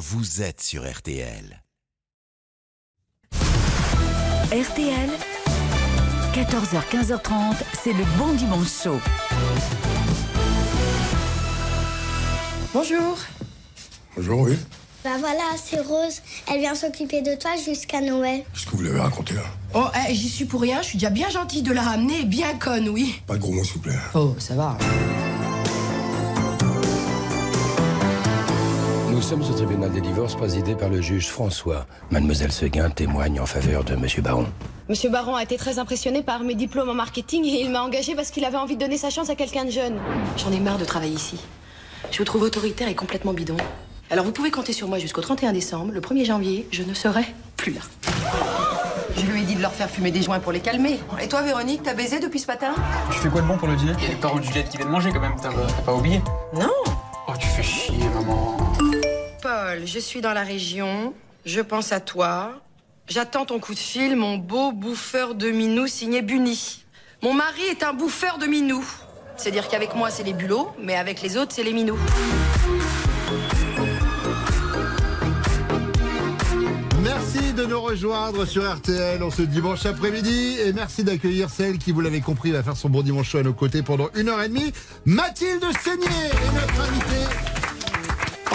vous êtes sur RTL. RTL, 14h-15h30, c'est le bon dimanche chaud. Bonjour. Bonjour, oui. Bah voilà, c'est Rose. Elle vient s'occuper de toi jusqu'à Noël. Qu'est-ce que vous l'avez raconté là? Oh, eh, j'y suis pour rien. Je suis déjà bien gentille de la ramener et bien conne, oui. Pas de gros mots, s'il vous plaît. Oh, ça va. Sommes au tribunal des divorces présidé par le juge François. Mademoiselle Seguin témoigne en faveur de Monsieur Baron. Monsieur Baron a été très impressionné par mes diplômes en marketing et il m'a engagé parce qu'il avait envie de donner sa chance à quelqu'un de jeune. J'en ai marre de travailler ici. Je vous trouve autoritaire et complètement bidon. Alors vous pouvez compter sur moi jusqu'au 31 décembre. Le 1er janvier, je ne serai plus là. Je lui ai dit de leur faire fumer des joints pour les calmer. Et toi, Véronique, t'as baisé depuis ce matin? Tu fais quoi de bon pour le dîner? Il y a les parents de Juliette qui viennent manger quand même, t'as t'as pas oublié? Non. Oh, tu fais chier, maman. Je suis dans la région. Je pense à toi. J'attends ton coup de fil, mon beau bouffeur de minou signé Bunny. Mon mari est un bouffeur de minou. C'est-à-dire qu'avec moi, c'est les bulots, mais avec les autres, c'est les minous. Merci de nous rejoindre sur RTL en ce dimanche après-midi et merci d'accueillir celle qui, vous l'avez compris, va faire son bon dimanche à nos côtés pendant une heure et demie. Mathilde Seigné est notre invitée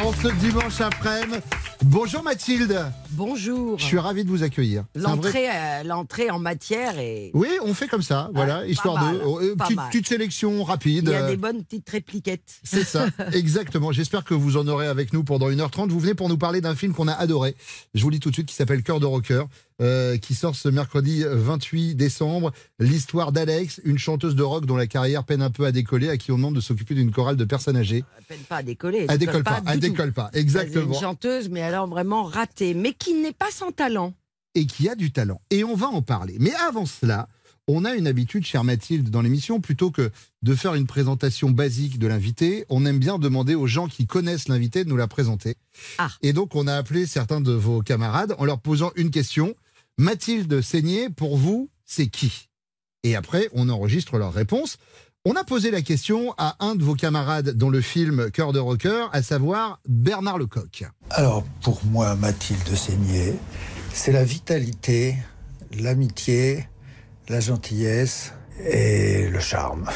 en ce dimanche après-midi. Bonjour Mathilde, Bonjour. je suis ravi de vous accueillir. Vrai- L'entrée, euh, l'entrée en matière et Oui, on fait comme ça, voilà, histoire mal, de euh, pas petite, sélection rapide. il y a euh, des bonnes petites répliquettes. C'est ça, exactement. J'espère que vous en aurez avec nous pendant 1h30. Vous venez pour nous parler d'un film qu'on a adoré. Je vous le dis tout de suite, qui s'appelle Cœur de rocker, euh, qui sort ce mercredi 28 décembre. L'histoire d'Alex, une chanteuse de rock dont la carrière peine un peu à décoller, à qui on demande de s'occuper d'une chorale de personnes âgées. Elle peine pas à décoller. Elle décolle pas, elle décolle pas, exactement. une chanteuse, mais alors vraiment ratée, mais qui n'est pas sans talent. et qui a du talent. Et on va en parler. Mais avant cela, on a une habitude, chère Mathilde, dans l'émission, plutôt que de faire une présentation basique de l'invité, on aime bien demander aux gens qui connaissent l'invité de nous la présenter. Ah. Et donc, on a appelé certains de vos camarades en leur posant une question. Mathilde Seigné, pour vous, c'est qui? Et après, on enregistre leur réponse. On a posé la question à un de vos camarades dans le film Cœur de rocker, à savoir Bernard Lecoq. Alors, pour moi, Mathilde Seigné, c'est la vitalité, l'amitié, la gentillesse et le charme.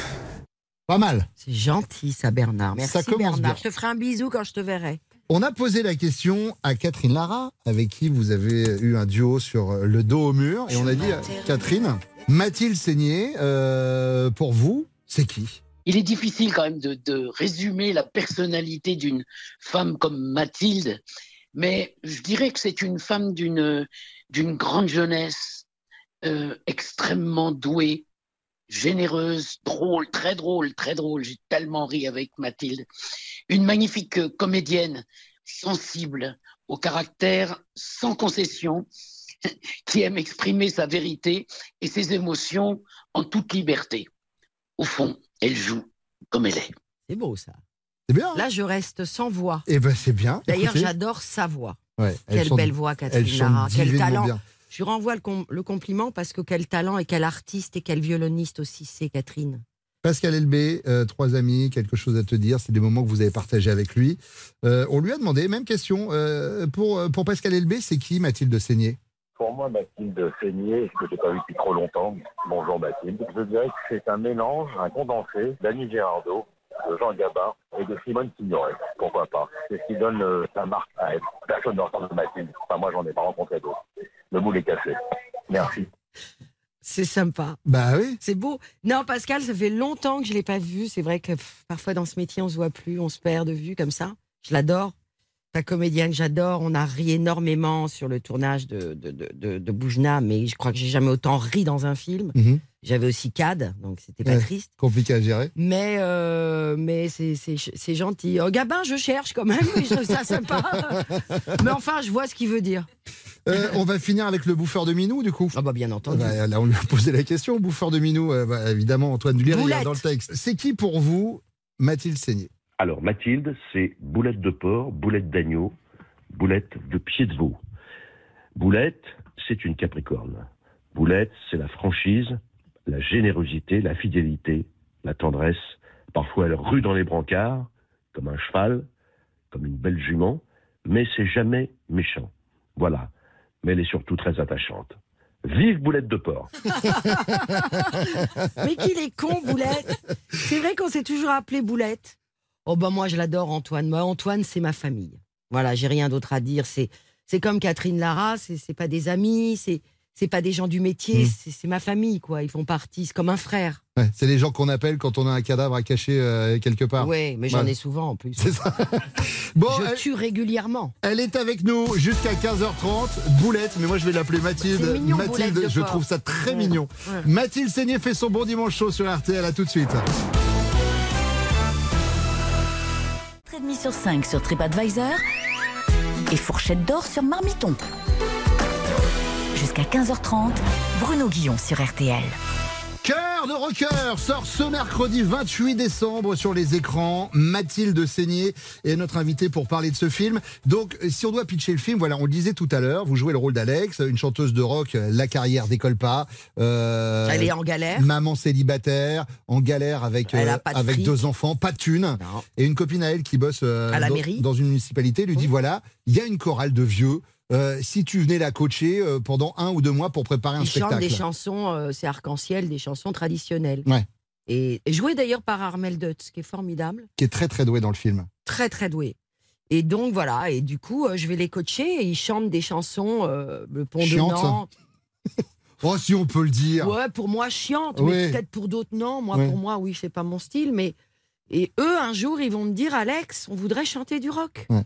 Pas mal. C'est gentil, ça, Bernard. Merci, Ça Bernard. bien. Je te ferai un bisou quand je te verrai. On a posé la question à Catherine Lara, avec qui vous avez eu un duo sur le dos au mur, et on a dit, Catherine, Mathilde Seigné, euh, pour vous, c'est qui? Il est difficile quand même de, résumer la personnalité d'une femme comme Mathilde, mais je dirais que c'est une femme d'une grande jeunesse, euh, extrêmement douée, généreuse, drôle, très drôle, très drôle. J'ai tellement ri avec Mathilde. Une magnifique comédienne, sensible, au caractère sans concession, qui aime exprimer sa vérité et ses émotions en toute liberté. Au fond, elle joue comme elle est. C'est beau, ça. C'est bien. hein Là, je reste sans voix. Eh ben, c'est bien. D'ailleurs, Écoutez. j'adore sa voix. Ouais, elle Quelle chante- belle voix, elle Catherine chante Lara. Quel divinement talent. bien. Je lui renvoie le, com- le compliment parce que quel talent et quel artiste et quel violoniste aussi c'est, Catherine. Pascal Elbé, euh, trois amis, quelque chose à te dire. C'est des moments que vous avez partagés avec lui. Euh, on lui a demandé, même question, euh, pour, pour Pascal Elbé, c'est qui Mathilde Seigné? Pour moi, Mathilde Seigné, que je n'ai pas vu depuis trop longtemps, bonjour Mathilde, je dirais que c'est un mélange, un condensé d'Annie Girardot, de Jean Gabin et de Simone Signoret. Pourquoi pas? C'est ce qui donne euh, sa marque à elle. Personne ne ressemble à Mathilde. Enfin, moi, j'en ai pas rencontré d'autres. Le moule est cassé. Merci. C'est sympa. Bah oui. C'est beau. Non, Pascal, ça fait longtemps que je ne l'ai pas vu. C'est vrai que pff, parfois dans ce métier, on se voit plus, on se perd de vue comme ça. Je l'adore. Un comédien que j'adore. On a ri énormément sur le tournage de, de, de, Boujna, mais je crois que j'ai jamais autant ri dans un film. Mhm. J'avais aussi Cad, donc c'était pas Ouais, triste. Compliqué à gérer. Mais, euh, mais c'est, gentil. Oh, Gabin, je cherche quand même, mais je trouve ça sympa. mais enfin, je vois ce qu'il veut dire. Euh, on va finir avec le bouffeur de Minou, du coup. Ah bah bien entendu. Bah, là, on lui a posé la question, bouffeur de Minou. euh, bah, évidemment, Antoine Dulier, il est dans le texte. C'est qui pour vous Mathilde Seigné? Alors, Mathilde, c'est boulette de porc, boulette d'agneau, boulette de pied de veau. Boulette, c'est une capricorne. Boulette, c'est la franchise, la générosité, la fidélité, la tendresse. Parfois, elle rue dans les brancards, comme un cheval, comme une belle jument. mais c'est jamais méchant. Voilà. Mais elle est surtout très attachante. Vive Boulette de porc Mais qu'il est con, Boulette. C'est vrai qu'on s'est toujours appelé Boulette. Oh ben moi je l'adore Antoine. Moi Antoine c'est ma famille. Voilà, j'ai rien d'autre à dire. C'est c'est comme Catherine Lara. C'est pas des amis. C'est c'est pas des gens du métier. Mm. C'est ma famille quoi. Ils font partie. C'est comme un frère. Ouais, c'est les gens qu'on appelle quand on a un cadavre à cacher euh, quelque part. Oui, mais j'en Ouais. ai souvent en plus. C'est ça. Bon, je elle, tue régulièrement. elle est avec nous jusqu'à 15h30. Boulette, mais moi je vais l'appeler Mathilde. Mignon, Mathilde, je trouve ça très Ouais. mignon. Mathilde Seigné fait son bon dimanche chaud sur RTL. À tout de suite. 4,5 sur 5 sur TripAdvisor et fourchette d'or sur Marmiton. Jusqu'à 15h30, Bruno Guillon sur RTL. Cœur de rocker sort ce mercredi 28 décembre sur les écrans. Mathilde Seigné est notre invitée pour parler de ce film. Donc, si on doit pitcher le film, voilà, on le disait tout à l'heure, vous jouez le rôle d'Alex, une chanteuse de rock, la carrière décolle pas. Euh, Elle est en galère. Maman célibataire, en galère avec, euh, de avec fric. deux enfants, pas de thunes. Et une copine à elle qui bosse euh, À la dans, mairie. dans une municipalité lui dit voilà, il y a une chorale de vieux. Euh, si tu venais la coacher euh, pendant un ou deux mois pour préparer un Ils chantent spectacle. des chansons, euh, c'est arc-en-ciel, des chansons traditionnelles. Ouais. Et, et joué d'ailleurs par Armel Dutz, qui est formidable, Qui est très très doué dans le film. très très doué. Et donc voilà, et du coup, je vais les coacher et ils chantent des chansons, le pont de Chiantes. Nantes. Oh, si on peut le dire. Ouais, pour moi, chiante, mais peut-être pour d'autres, non. Moi, Ouais. pour moi, oui, c'est pas mon style, mais. Et eux, un jour, ils vont me dire Alex, on voudrait chanter du rock. Ouais.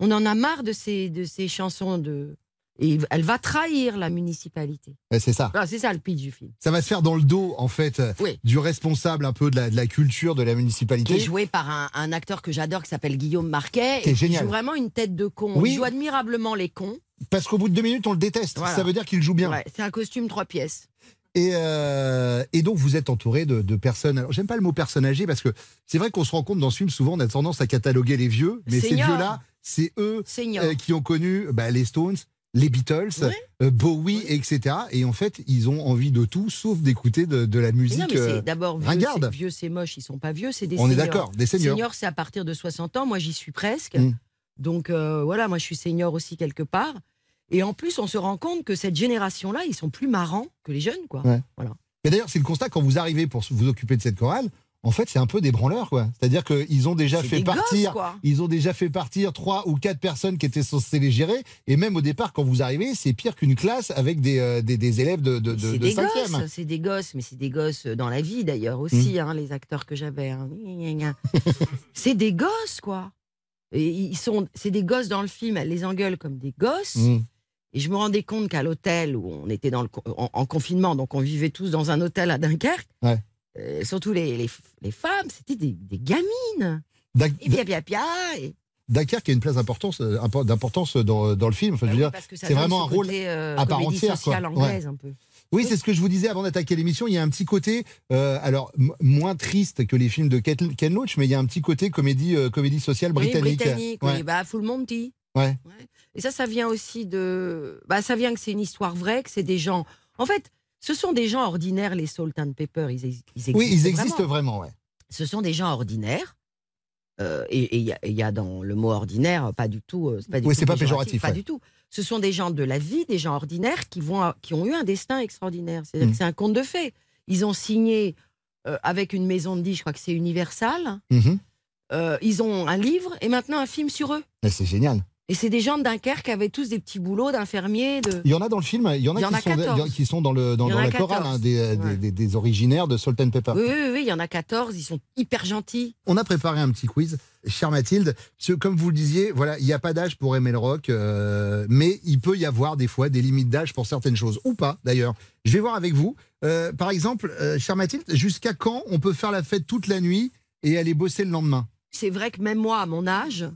On en a marre de ces, de ces chansons de. Et elle va trahir la municipalité. C'est ça. Ah, c'est ça le pitch du film. Ça va se faire dans le dos, en fait, euh, Oui. du responsable un peu de la, de la culture de la Qui municipalité. est joué par un, un acteur que j'adore qui s'appelle Guillaume Marquet. Qui génial. joue vraiment une tête de con. Oui. Il joue admirablement les cons. Parce qu'au bout de deux minutes, on le déteste. Voilà. Ça veut dire qu'il joue bien. Ouais, c'est un costume trois pièces. Et, euh, et donc, vous êtes entouré de, de personnes. Alors, j'aime pas le mot personne âgée parce que c'est vrai qu'on se rend compte dans ce film, souvent, on a tendance à cataloguer les vieux. Mais ces vieux-là, c'est eux Seniors. euh, qui ont connu bah, les Stones, les Beatles, euh, Bowie, etc. Et en fait, ils ont envie de tout sauf d'écouter de, de la musique. euh, d'abord vieux, c'est- vieux, c'est moche, ils sont pas vieux, c'est des On est seniors. d'accord, des seniors. c'est à partir de 60 ans. Moi, j'y suis presque. Mm. Donc euh, voilà, moi, je suis senior aussi quelque part. Et en plus, on se rend compte que cette génération-là, ils sont plus marrants que les jeunes, quoi. Ouais. Voilà. Mais d'ailleurs, c'est le constat quand vous arrivez pour vous occuper de cette chorale. En fait, c'est un peu des branleurs, quoi. C'est-à-dire qu'ils ont déjà fait gosses, partir, ils ont déjà fait partir trois ou quatre personnes qui étaient censées les gérer. Et même au départ, quand vous arrivez, c'est pire qu'une classe avec des, euh, des, des élèves de, de, de, C'est de des cinquième. gosses, c'est des gosses, mais c'est des gosses dans la vie d'ailleurs aussi, hein, les acteurs que j'avais. hein. C'est des gosses, quoi. Et ils sont, c'est des gosses dans le film, elle les engueule comme des gosses. Mm. Et je me rendais compte qu'à l'hôtel où on était dans le, co- en, en confinement, donc on vivait tous dans un hôtel à Dunkerque, Ouais. Euh, surtout les, les, les femmes, c'était des, des gamines. Dac- Et pia pia pia. et- Dakar qui a une place d'importance, euh, d'importance dans, dans le film. Enfin, ça c'est vraiment un rôle côté, euh, à part entière. quoi. sociale Ouais. anglaise un peu. Oui, c'est ce que je vous disais avant d'attaquer l'émission. Il y a un petit côté, euh, alors moins triste que les films de Ken Ken Loach, mais il y a un petit côté comédie, euh, comédie sociale britannique. Oui, britannique, Ouais. oui. Bah, Full Monty. Ouais. Et ça, ça vient aussi de. Bah, ça vient que c'est une histoire vraie, que c'est des gens. En fait, ce sont des gens ordinaires, les Salt and Pepper. Ils, ex- ils existent. Oui, ils existent vraiment. vraiment, ouais. Ce sont des gens ordinaires. euh, et il y, a- y dans le mot ordinaire, pas du tout. euh, pas, du Oui, c'est pas péjoratif, Pas ouais. du tout. Ce sont des gens de la vie, des gens ordinaires qui, vont, qui ont eu un destin extraordinaire. Mm. que c'est un conte de fées. Ils ont signé euh, avec une maison de disques, je crois que c'est Universal. Euh, ils ont un livre et maintenant un film sur eux. C'est génial. Et c'est des gens de Dunkerque qui avaient tous des petits boulots d'infirmiers. De... Il y en a dans le film, il y en a, Il y en qui, a sont, 14. qui sont dans, le, dans, dans la 14. chorale, hein, des, des- Ouais. des- des originaires de Salt and Pepper. Oui, oui, oui, il y en a 14, ils sont hyper gentils. On a préparé un petit quiz, chère Mathilde. parce que, comme vous le disiez, voilà, il n'y a pas d'âge pour aimer le rock, euh, mais il peut y avoir des fois des limites d'âge pour certaines choses, ou pas d'ailleurs. Je vais voir avec vous. Euh, par exemple, euh, chère Mathilde, jusqu'à quand on peut faire la fête toute la nuit et aller bosser le lendemain? C'est vrai que même moi, à mon âge,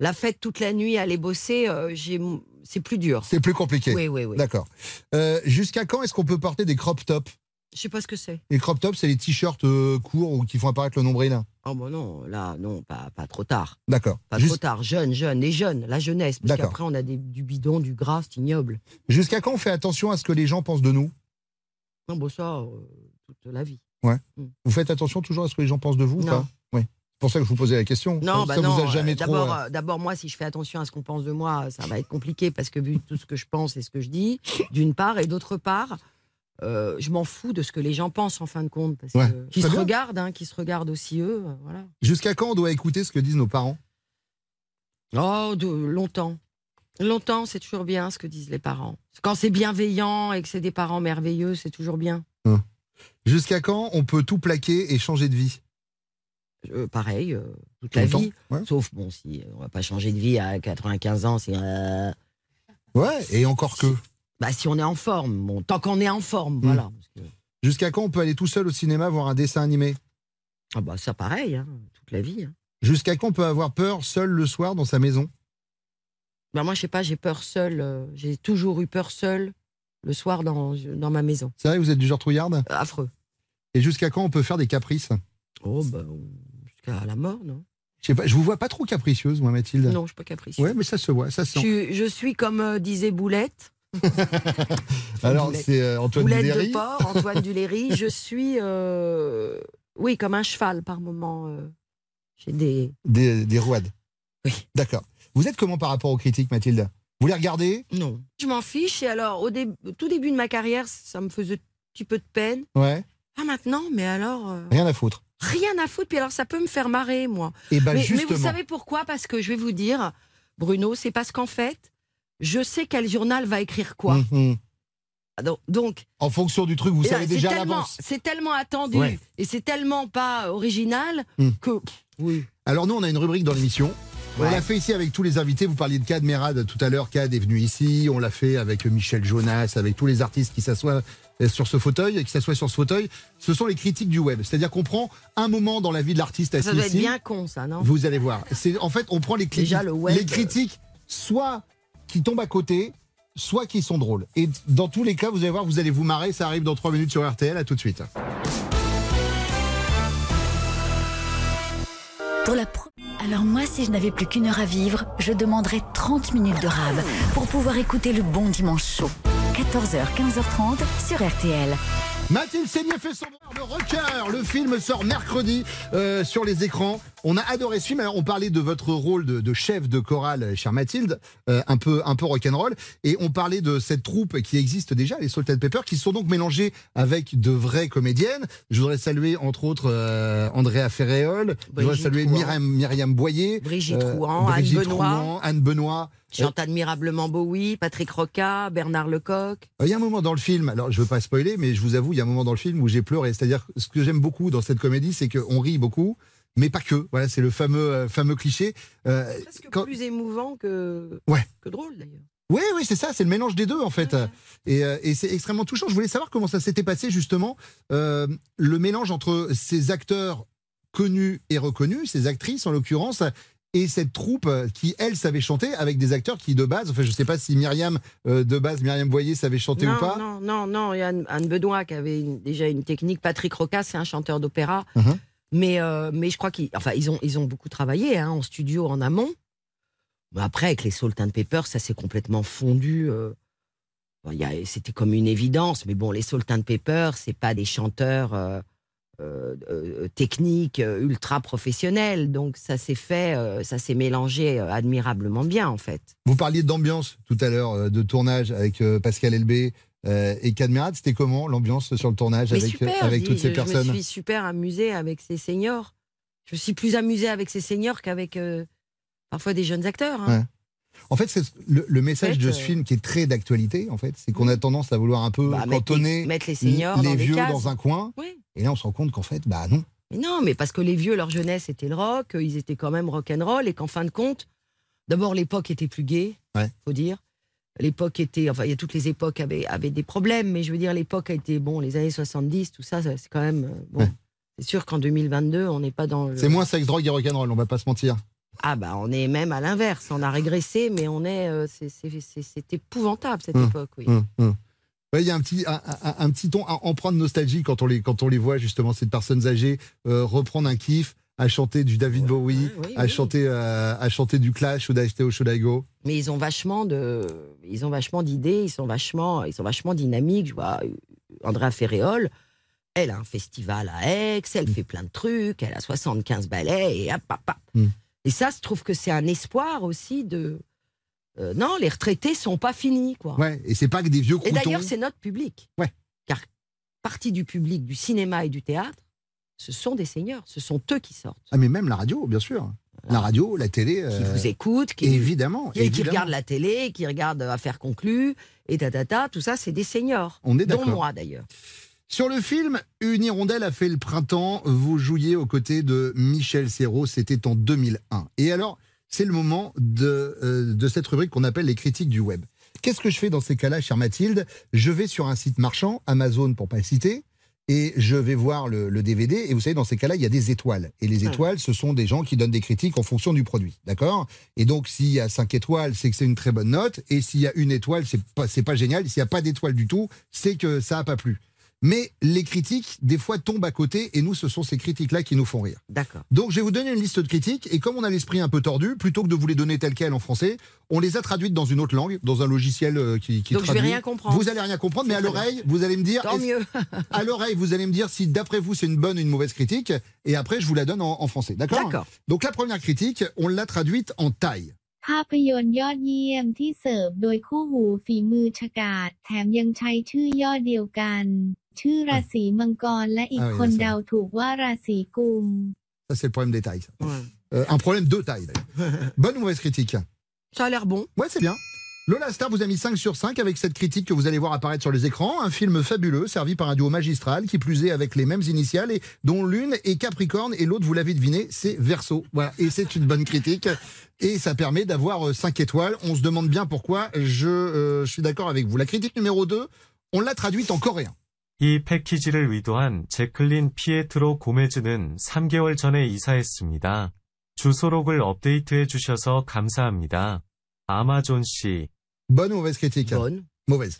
la fête toute la nuit, aller bosser, euh, j'ai- c'est plus dur. C'est plus compliqué. Oui, oui, oui. D'accord. Euh, jusqu'à quand est-ce qu'on peut porter des crop tops? Je sais pas ce que c'est. Les crop tops, c'est les t-shirts euh, courts ou qui font apparaître le nombril? Oh bon non, là, non, pas, pas trop tard. D'accord. Pas Jus- trop tard. Jeune, jeune, les jeunes, la jeunesse. Parce D'accord. qu'après, on a des- du bidon, du gras, c'est ignoble. Jusqu'à quand on fait attention à ce que les gens pensent de nous? Non, bon, ça, euh, toute la vie. Ouais. Mm. Vous faites attention toujours à ce que les gens pensent de vous ou Non. pas? Oui. Pour ça que je vous posais la question. Non, ça bah non. vous a jamais euh, trop. D'abord, euh, euh, d'abord, moi, si je fais attention à ce qu'on pense de moi, ça va être compliqué parce que vu tout ce que je pense et ce que je dis, d'une part, et d'autre part, euh, je m'en fous de ce que les gens pensent en fin de compte, parce Ouais. que, qui se bien. regardent, hein, qui se regardent aussi eux, voilà. Jusqu'à quand on doit écouter ce que disent nos parents? Oh, de longtemps. Longtemps, c'est toujours bien ce que disent les parents. Quand c'est bienveillant et que c'est des parents merveilleux, c'est toujours bien. Jusqu'à quand on peut tout plaquer et changer de vie? Euh, pareil, euh, toute Tout la vie. Sauf, bon, si euh, on va pas changer de vie à 95 ans, c'est. euh, Ouais, et encore que. Bah, si on est en forme, bon, tant qu'on est en forme, voilà. Jusqu'à quand on peut aller tout seul au cinéma voir un dessin animé? Ah bah ça pareil, hein, toute la vie. hein. Jusqu'à quand on peut avoir peur seul le soir dans sa maison? Bah moi, je sais pas, j'ai peur seule. euh, j'ai toujours eu peur seule le soir dans, dans ma maison. C'est vrai, vous êtes du genre trouillarde Affreux. Et jusqu'à quand on peut faire des caprices? Oh, bah, jusqu'à la mort, non? Je je vous vois pas trop capricieuse, moi, Mathilde. Non, je suis pas capricieuse. Ouais, mais ça se voit, ça se sent. suis- je suis comme euh, disait Boulette. Alors, Boulette. c'est euh, Antoine Boulette Duléry. de porc, Antoine Duléry. Je suis, euh, oui, comme un cheval par moment. euh, j'ai des. Des, des rouades. Oui. D'accord. Vous êtes comment par rapport aux critiques, Mathilde? Vous les regardez? Non. Je m'en fiche. Et alors, au, dé- au tout début de ma carrière, ça me faisait un petit peu de peine. Ouais. Ah, maintenant, mais alors. Rien à foutre. Rien à foutre, puis alors ça peut me faire marrer, moi. Eh ben, mais, vous savez pourquoi? Parce que je vais vous dire, Bruno, c'est parce qu'en fait, je sais quel journal va écrire quoi. Mhm. Ah, Donc, En fonction du truc, vous et là, savez déjà à l'avance. C'est tellement attendu Ouais. et c'est tellement pas original Hmm. que. Oui. Alors nous, on a une rubrique dans l'émission. On l'a fait ici avec tous les invités. Vous parliez de Cad Merad tout à l'heure. Cad est venu ici. On l'a fait avec Michel Jonas, avec tous les artistes qui s'assoient sur ce fauteuil, qui s'assoient sur ce fauteuil. Ce sont les critiques du web. C'est-à-dire qu'on prend un moment dans la vie de l'artiste assis Ça doit être ici. bien con, ça, non? Vous allez voir. C'est en fait, on prend les critiques, Déjà, le web, les critiques, soit qui tombent à côté, soit qui sont drôles. Et dans tous les cas, vous allez voir, vous allez vous marrer. Ça arrive dans 3 minutes sur RTL. À tout de suite. Pour la pro- Alors moi, si je n'avais plus qu'une heure à vivre, je demanderais 30 minutes de rab pour pouvoir écouter le bon dimanche chaud. 14h, 15h30 sur RTL. Mathilde Seigné fait son devoir de rocker. Le film sort mercredi euh, sur les écrans. On a adoré ce film. Alors, on parlait de votre rôle de, de chef de chorale, chère Mathilde, euh, un peu un peu rock'n'roll, et on parlait de cette troupe qui existe déjà, les Salt and Pepper, qui sont donc mélangées avec de vraies comédiennes. Je voudrais saluer entre autres euh, Andrea Ferréol. Je voudrais saluer. Myriam, Myriam Boyer, Brigitte euh, Rouan, Anne Brigitte Benoît. Rouan, Anne Benoît. Chante admirablement Bowie, Patrick Roca, Bernard Lecoq. Euh, Il y a un moment dans le film, alors je veux pas spoiler, mais je vous avoue, il y a un moment dans le film où j'ai pleuré. C'est-à-dire, ce que j'aime beaucoup dans cette comédie, c'est qu'on rit beaucoup, mais pas que. Voilà, c'est le fameux, euh, fameux cliché. Euh, Presque quand- plus émouvant que, Ouais. que drôle, d'ailleurs. Oui, oui, c'est ça, c'est le mélange des deux en fait. Et, euh, et c'est extrêmement touchant. Je voulais savoir comment ça s'était passé justement, euh, le mélange entre ces acteurs connus et reconnus, ces actrices en l'occurrence, et cette troupe euh, qui, elle, savait chanter avec des acteurs qui, de base, enfin, je sais pas si Myriam, euh, de base, Myriam Boyer savait chanter non, ou pas. Non, non, non. Il y a Anne, Anne Benoît qui avait une- déjà une technique. Patrick Roca, c'est un chanteur d'opéra. Mhm. Mais, euh, mais je crois qu'ils enfin, ils ont, ils ont beaucoup travaillé hein, en studio, en amont. Mais après, avec les Salt and Pepper, ça s'est complètement fondu. euh, bon, C'était comme une évidence. Mais bon, les Salt and Pepper, c'est pas des chanteurs euh, euh, techniques, euh, ultra professionnels. Donc ça s'est fait, euh, ça s'est mélangé admirablement bien, en fait. Vous parliez d'ambiance tout à l'heure, de tournage avec Pascal Elbé euh, et Cadmerade. C'était comment l'ambiance sur le tournage Mais avec, super, avec je toutes ces je- personnes? Je me suis super amusée avec ces seniors. Je suis plus amusée avec ces seniors qu'avec parfois des jeunes acteurs. hein. Ouais. En fait, c'est le, le message En fait, de ce euh, film qui est très d'actualité, en fait, c'est qu'on a tendance à vouloir un peu Bah, mettre cantonner les- mettre les seniors les dans vieux dans un coin. Oui. Et là, on se rend compte qu'en fait, bah non. Mais non, mais parce que les vieux, leur jeunesse était le rock, euh, ils étaient quand même rock'n'roll, et qu'en fin de compte, d'abord l'époque était plus Ouais. faut dire. L'époque était, enfin, il y a toutes les époques avaient, avaient des problèmes, mais je veux dire, l'époque a été, bon, les années 70, tout ça, ça, c'est quand même, euh, bon. C'est sûr qu'en 2022, on n'est pas dans le. C'est moins sexe, drogue et rock'n'roll, on va pas se mentir. Ah bah on est même à l'inverse, on a régressé, mais on est, euh, c'est- c'est c'est- c'est épouvantable cette Hum, époque, oui. hum. Ouais, Il y a un petit, un, un- un petit ton, un emprunt de nostalgie quand on les, quand on les voit justement ces personnes âgées euh, reprendre un kiff, à chanter du David Bowie, à oui. chanter, euh, à chanter du Clash ou d'Aisteo Should I Go. Mais ils ont vachement de, ils ont vachement d'idées, ils sont vachement, ils sont vachement dynamiques. Je vois Andrea Ferréol, Elle a un festival à Aix, elle fait plein de trucs, elle a 75 ballets et hop, hop, hop. Mm. Et ça, je trouve que c'est un espoir aussi de. euh, non, les retraités sont pas finis, quoi. Ouais, et c'est pas que des vieux Et croutons. d'ailleurs, c'est notre public. Ouais. Car partie du public du cinéma et du théâtre, ce sont des seigneurs, ce sont eux qui sortent. Ah, mais même la radio, bien sûr. La radio, la télé. Qui euh, vous écoutent, qui, Évidemment. qui, qui regardent la télé, qui regardent Affaires conclues, et tatata, tout ça, c'est des seigneurs. On est dont d'accord. moi, d'ailleurs. Sur le film Une hirondelle a fait le printemps, vous jouiez aux côtés de Michel Serrault, c'était en 2001. Et alors, c'est le moment de, euh, de cette rubrique qu'on appelle les critiques du web. Qu'est-ce que je fais dans ces cas-là, chère Mathilde? Je vais sur un site marchand, Amazon pour pas le citer, et je vais voir le, le DVD. Et vous savez, dans ces cas-là, il y a des étoiles. Et les étoiles, ce sont des gens qui donnent des critiques en fonction du produit. D'accord? Et donc, s'il y a 5 étoiles, c'est que c'est une très bonne note. Et s'il y a une étoile, c'est pas, pas génial. S'il n'y a pas d'étoile du tout, c'est que ça n'a pas plu. Mais les critiques, des fois, tombent à côté. Et nous, ce sont ces critiques-là qui nous font rire. D'accord. Donc, je vais vous donner une liste de critiques. Et comme on a l'esprit un peu tordu, plutôt que de vous les donner telles quelles en français, on les a traduites dans une autre langue, dans un logiciel euh, qui, qui Donc, je vais traduit. rien comprendre. Vous allez rien comprendre, mais à C'est très l'oreille, vous allez me dire. Tant est-ce- mieux. à l'oreille, vous allez me dire si d'après vous c'est une bonne ou une mauvaise critique, et après je vous la donne en, en français. D'accord D'accord. Donc la première critique, on l'a traduite en thaï. ภาพยนตร์ยอดเยี่ยมที่เสิร์ฟโดยคู่หูฝีมือฉกาจแถมยังใช้ชื่อย่อเดียวกัน ชื่อราศีมังกรและอีก Ah oui, คน là, ça. เดาถูกว่าราศีกุม Ça c'est le problème des thaïs. ça. Euh, un problème de taille. d'ailleurs. bonne ou mauvaise critique Ça a l'air bon. Ouais, c'est bien. Lola Star vous a mis 5 sur 5 avec cette critique que vous allez voir apparaître sur les écrans. Un film fabuleux, servi par un duo magistral, qui plus est avec les mêmes initiales, et dont l'une est Capricorne et l'autre, vous l'avez deviné, c'est Verseau. Voilà, et c'est une bonne critique. Et ça permet d'avoir 5 étoiles. On se demande bien pourquoi. Je, euh, je suis d'accord avec vous. La critique numéro 2, on l'a traduite en coréen. 이 패키지를 의도한 제클린 피에트로 고메즈는 3개월 전에 이사했습니다. 주소록을 업데이트해 주셔서 감사합니다. 아마존 씨. Bonne ou mauvaise critique Bonne. Mauvaise.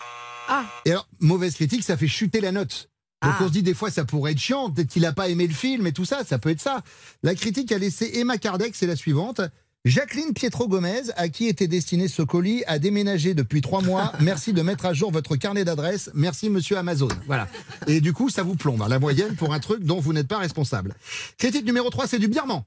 Ah. Et alors, mauvaise critique, ça fait chuter la note. Donc Ah. on se dit des fois ça pourrait être chiant, peut-être qu'il n'a pas aimé le film et tout ça, ça peut être ça. La critique a laissé Emma Kardec, c'est la suivante. Jacqueline Pietro Gomez, à qui était destiné ce colis, a déménagé depuis trois mois. Merci de mettre à jour votre carnet d'adresse. Merci, monsieur Amazon. Voilà. Et du coup, ça vous plombe. Hein, la moyenne pour un truc dont vous n'êtes pas responsable. Critique numéro 3, c'est du birman.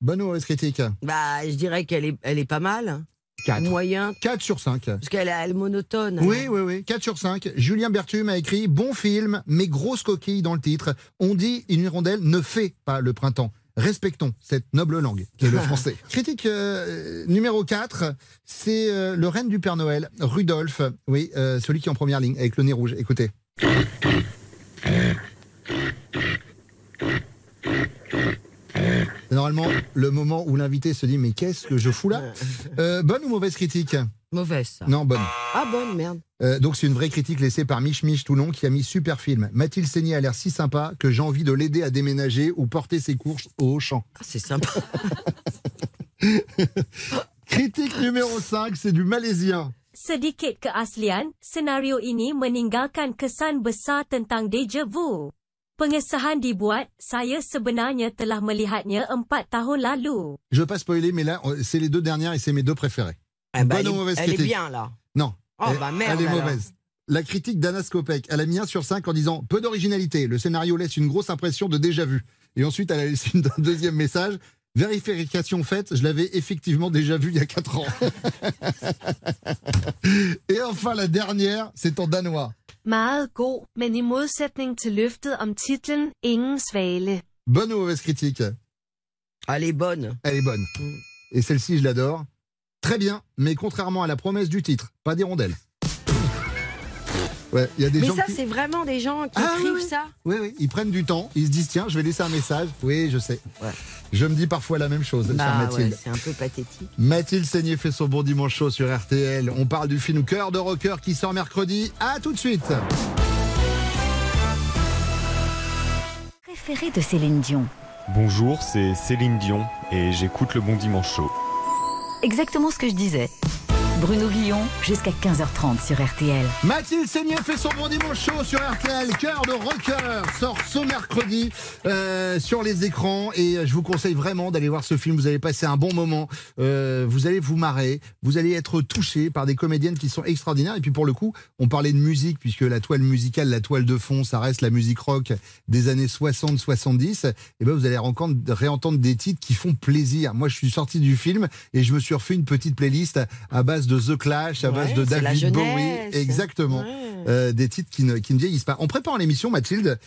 Bonne ou mauvaise critique Bah, je dirais qu'elle est, elle est pas mal. 4. Moyen. 4 sur 5. Parce qu'elle est, est monotone. Oui, oui, oui. 4 sur 5. Julien Berthume a écrit Bon film, mais grosse coquille dans le titre. On dit une hirondelle ne fait pas le printemps. Respectons cette noble langue qu'est le français. Critique euh, numéro 4, c'est euh, le reine du Père Noël, Rudolph. Oui, euh, celui qui est en première ligne, avec le nez rouge. Écoutez. Normalement, le moment où l'invité se dit Mais qu'est-ce que je fous là Euh, Bonne ou mauvaise critique Mauvaise, ça. Non, bonne. Ah, bonne, merde. Euh, donc c'est une vraie critique laissée par Mich Mich Toulon qui a mis super film. Mathilde Seigné a l'air si sympa que j'ai envie de l'aider à déménager ou porter ses courses au champ. Ah, c'est sympa. critique numéro 5, c'est du malaisien. Sedikit keaslian, senario ini meninggalkan kesan besar tentang deja vu. Pengesahan dibuat, saya sebenarnya telah melihatnya empat tahun lalu. Je veux pas spoiler, mais là, c'est les deux dernières et c'est mes deux préférées. Ah bah, Bonne elle ou est- mauvaise elle est critique bien, là. Non. Oh, elle, bah, merde, elle est alors. mauvaise. La critique d'Anna Skopek, elle a mis 1 sur 5 en disant peu d'originalité. Le scénario laisse une grosse impression de déjà vu. Et ensuite, elle a laissé un deuxième message. Vérification faite, je l'avais effectivement déjà vu il y a 4 ans. Et enfin, la dernière, c'est en danois. Meget god, men i modsætning til løftet om titlen Ingen svale. Bonne ou mauvaise critique? Elle est bonne. Elle est bonne. Et celle-ci, je l'adore. Très bien, mais contrairement à la promesse du titre, pas d'hirondelle. Ouais, il y a des Mais gens ça, qui... c'est vraiment des gens qui Ah, écrivent oui, oui. ça. Oui, oui, ils prennent du temps, ils se disent tiens, je vais laisser un message. Oui, je sais. Je me dis parfois la même chose, Bah, Mathilde. ouais, c'est un peu pathétique. Mathilde Seigné fait son bon dimanche chaud sur RTL. On parle du film Cœur de rocker qui sort mercredi. À tout de suite. Préféré de Céline Dion. Bonjour, c'est Céline Dion et j'écoute le Bon Dimanche Chaud. Exactement ce que je disais. Bruno Guillon, jusqu'à 15h30 sur RTL. Mathilde Seigné fait son bon dimanche chaud sur RTL. Cœur de rocker sort ce mercredi euh, sur les écrans et je vous conseille vraiment d'aller voir ce film. Vous allez passer un bon moment. Euh, vous allez vous marrer. Vous allez être touché par des comédiennes qui sont extraordinaires. Et puis pour le coup, on parlait de musique puisque la toile musicale, la toile de fond, ça reste la musique rock des années 60-70. Et ben vous allez réentendre des titres qui font plaisir. Moi, je suis sorti du film et je me suis refait une petite playlist à base de The Clash, à base de David Bowie. Exactement. Euh, des titres qui ne, qui ne vieillissent pas. En préparant l'émission, Mathilde,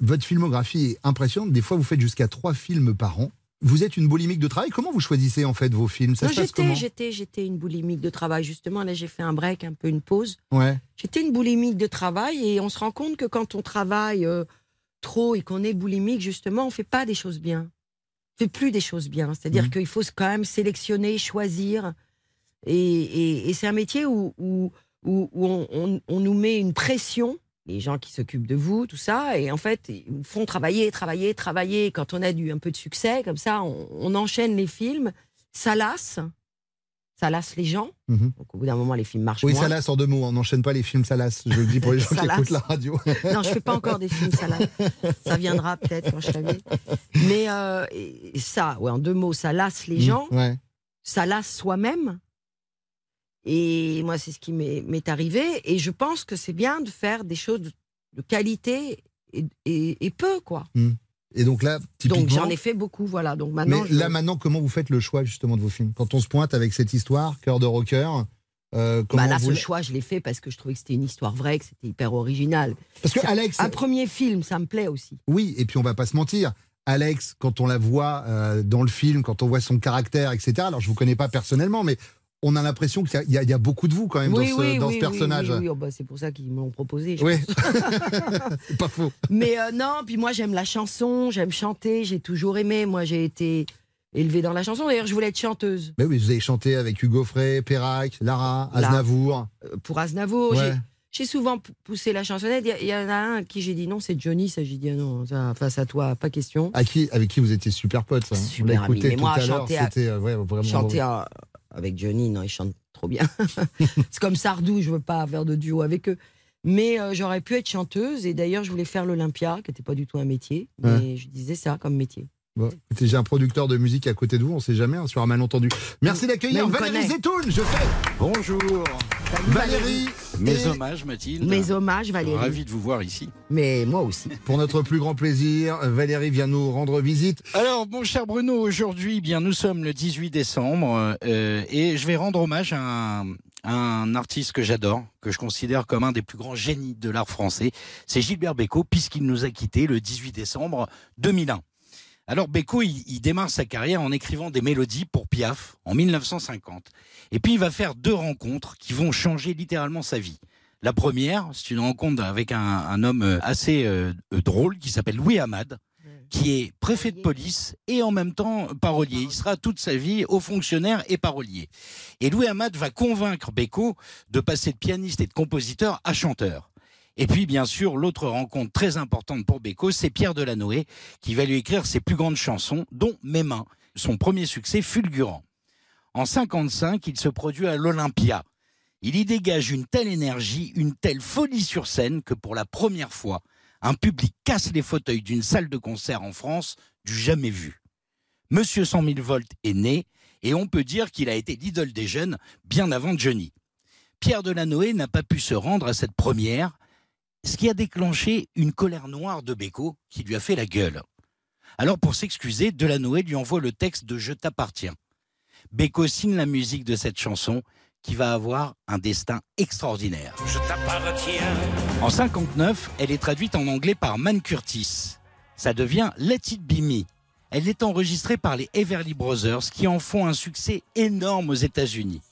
votre filmographie est impressionnante. Des fois, vous faites jusqu'à trois films par an. Vous êtes une boulimique de travail. Comment vous choisissez en fait vos films? Ça j'étais, j'étais, j'étais une boulimique de travail. Justement, là, j'ai fait un break, un peu une pause. Ouais. J'étais une boulimique de travail et on se rend compte que quand on travaille euh, trop et qu'on est boulimique, justement, on fait pas des choses bien. On fait plus des choses bien. C'est-à-dire mmh. qu'il faut quand même sélectionner, choisir. Et, c'est un métier où, où, on, nous met une pression, les gens qui s'occupent de vous, tout ça, et en fait, ils font travailler, travailler, travailler. Quand on a du un peu de succès, comme ça, on, enchaîne les films, ça lasse. Ça lasse les gens. Mhm. Donc, au bout d'un moment, les films marchent oui, moins. ça lasse en deux mots. On n'enchaîne pas les films, ça lasse. Je le dis pour les gens qui écoutent la radio. non, je fais pas encore des films, ça lasse. Ça viendra peut-être quand je l'avais. Mais euh, ça, ouais, en deux mots, ça lasse les mhm, gens. Ça lasse soi-même. Et moi, c'est ce qui m'est arrivé. Et je pense que c'est bien de faire des choses de, qualité et, peu, quoi. Hmm. Et donc là, typiquement. Donc j'en ai fait beaucoup, voilà. Donc maintenant. Mais là, maintenant, comment vous faites le choix justement de vos films? Quand on se pointe avec cette histoire, cœur de rocker. Euh, bah là, ce choix, je l'ai fait parce que je trouvais que c'était une histoire vraie, que c'était hyper original. Parce que Alex, un premier film, ça me plaît aussi. Oui, et puis on va pas se mentir. Alex, quand on la voit euh, dans le film, quand on voit son caractère, etc. Alors je vous connais pas personnellement, mais on a l'impression qu'il y, a beaucoup de vous quand même dans ce, personnage. Oui, oh, bah, c'est pour ça qu'ils m'ont proposé. oui, pas faux. Mais euh, non, puis moi j'aime la chanson, j'aime chanter, j'ai toujours aimé. Moi j'ai été élevée dans la chanson. D'ailleurs, je voulais être chanteuse. Mais oui, vous avez chanté avec Hugo Frey, Perrac, Lara, Aznavour. Euh, pour Aznavour, j'ai souvent poussé la chansonnette. Il y, en a un à qui j'ai dit non, c'est Johnny. Ça, j'ai dit ah non, face à toi, pas question. À qui, avec qui vous étiez super pote, ça. Super ami. Mais moi, chanter, euh, chanter avec Johnny, non, ils chantent trop bien. c'est comme Sardou, je veux pas faire de duo avec eux. Mais euh, j'aurais pu être chanteuse, et d'ailleurs, je voulais faire l'Olympia, qui n'était pas du tout un métier, mais je disais ça comme métier. J'ai un producteur de musique à côté de vous, on sait jamais, hein, sur un malentendu. Merci d'accueillir Valérie Zetoun, je sais. Bonjour. Valérie. Mes hommages, Mathilde. Mes hommages, Valérie. Ravi de vous voir ici. Mais moi aussi. Pour notre plus grand plaisir, Valérie vient nous rendre visite. Alors, mon cher Bruno, aujourd'hui, eh bien, nous sommes le 18 décembre euh, et je vais rendre hommage à un, un artiste que j'adore, que je considère comme un des plus grands génies de l'art français. C'est Gilbert Bécaud, puisqu'il nous a quittés le 18 décembre 2001. Alors Beko, il, démarre sa carrière en écrivant des mélodies pour Piaf en 1950. Et puis il va faire deux rencontres qui vont changer littéralement sa vie. La première, c'est une rencontre avec un, homme euh, assez euh, euh, drôle qui s'appelle Louis Hamad, qui est préfet de police et en même temps parolier. Il sera toute sa vie haut fonctionnaire et parolier. Et Louis Hamad va convaincre Beko de passer de pianiste et de compositeur à chanteur. Et puis, bien sûr, l'autre rencontre très importante pour Beko, c'est Pierre Delanoë, qui va lui écrire ses plus grandes chansons, dont Mes mains, son premier succès fulgurant. En 55, il se produit à l'Olympia. Il y dégage une telle énergie, une telle folie sur scène que pour la première fois, un public casse les fauteuils d'une salle de concert en France du jamais vu. Monsieur 100 000 volts est né et on peut dire qu'il a été l'idole des jeunes bien avant Johnny. Pierre Delanoë n'a pas pu se rendre à cette première ce qui a déclenché une colère noire de Beko qui lui a fait la gueule. Alors pour s'excuser, Delanoë lui envoie le texte de Je t'appartiens. Beko signe la musique de cette chanson qui va avoir un destin extraordinaire. Je t'appartiens. En 59, elle est traduite en anglais par Man Curtis. Ça devient Let It Be Me. Elle est enregistrée par les Everly Brothers qui en font un succès énorme aux États-Unis.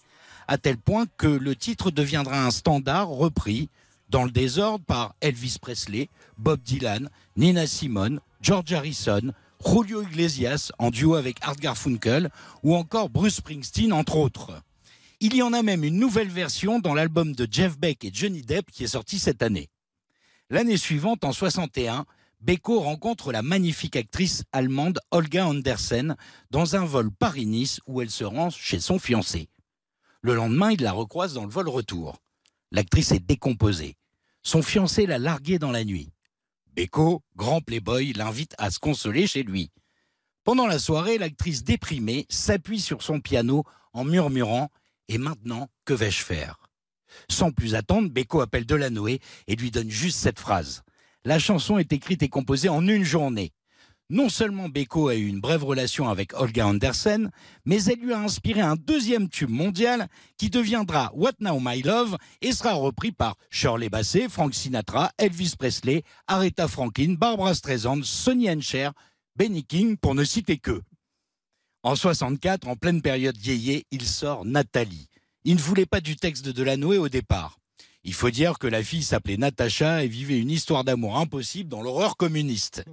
À tel point que le titre deviendra un standard repris dans le désordre par Elvis Presley, Bob Dylan, Nina Simone, George Harrison, Julio Iglesias en duo avec Art Garfunkel ou encore Bruce Springsteen entre autres. Il y en a même une nouvelle version dans l'album de Jeff Beck et Johnny Depp qui est sorti cette année. L'année suivante, en 61, Beko rencontre la magnifique actrice allemande Olga Andersen dans un vol Paris-Nice où elle se rend chez son fiancé. Le lendemain, il la recroise dans le vol retour. L'actrice est décomposée. Son fiancé l'a larguée dans la nuit. Beko, grand playboy, l'invite à se consoler chez lui. Pendant la soirée, l'actrice déprimée s'appuie sur son piano en murmurant Et maintenant, que vais-je faire? Sans plus attendre, Beko appelle Delanoé et lui donne juste cette phrase. La chanson est écrite et composée en une journée. Non seulement Beko a eu une brève relation avec Olga Andersen, mais elle lui a inspiré un deuxième tube mondial qui deviendra What Now My Love et sera repris par Shirley Bassey, Frank Sinatra, Elvis Presley, Aretha Franklin, Barbara Streisand, Sonny and Cher, Benny King, pour ne citer que. En 64, en pleine période yéyé, il sort Nathalie. Il ne voulait pas du texte de Delanoë au départ. Il faut dire que la fille s'appelait Natacha et vivait une histoire d'amour impossible dans l'horreur communiste.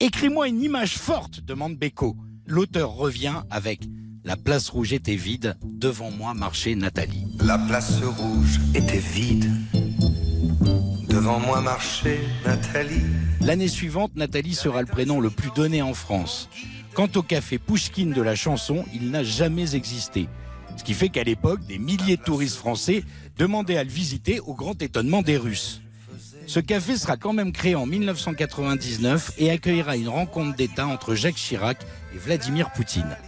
Écris-moi une image forte, demande Beko. L'auteur revient avec La place rouge était vide, devant moi marchait Nathalie. La place rouge était vide. Devant moi marchait Nathalie. L'année suivante, Nathalie sera le prénom le plus donné en France. Quant au café Pouchkine de la chanson, il n'a jamais existé. Ce qui fait qu'à l'époque, des milliers de touristes français demandaient à le visiter au grand étonnement des Russes. Ce café sera quand même créé en 1999 et accueillera une rencontre d'État entre Jacques Chirac et Vladimir Poutine.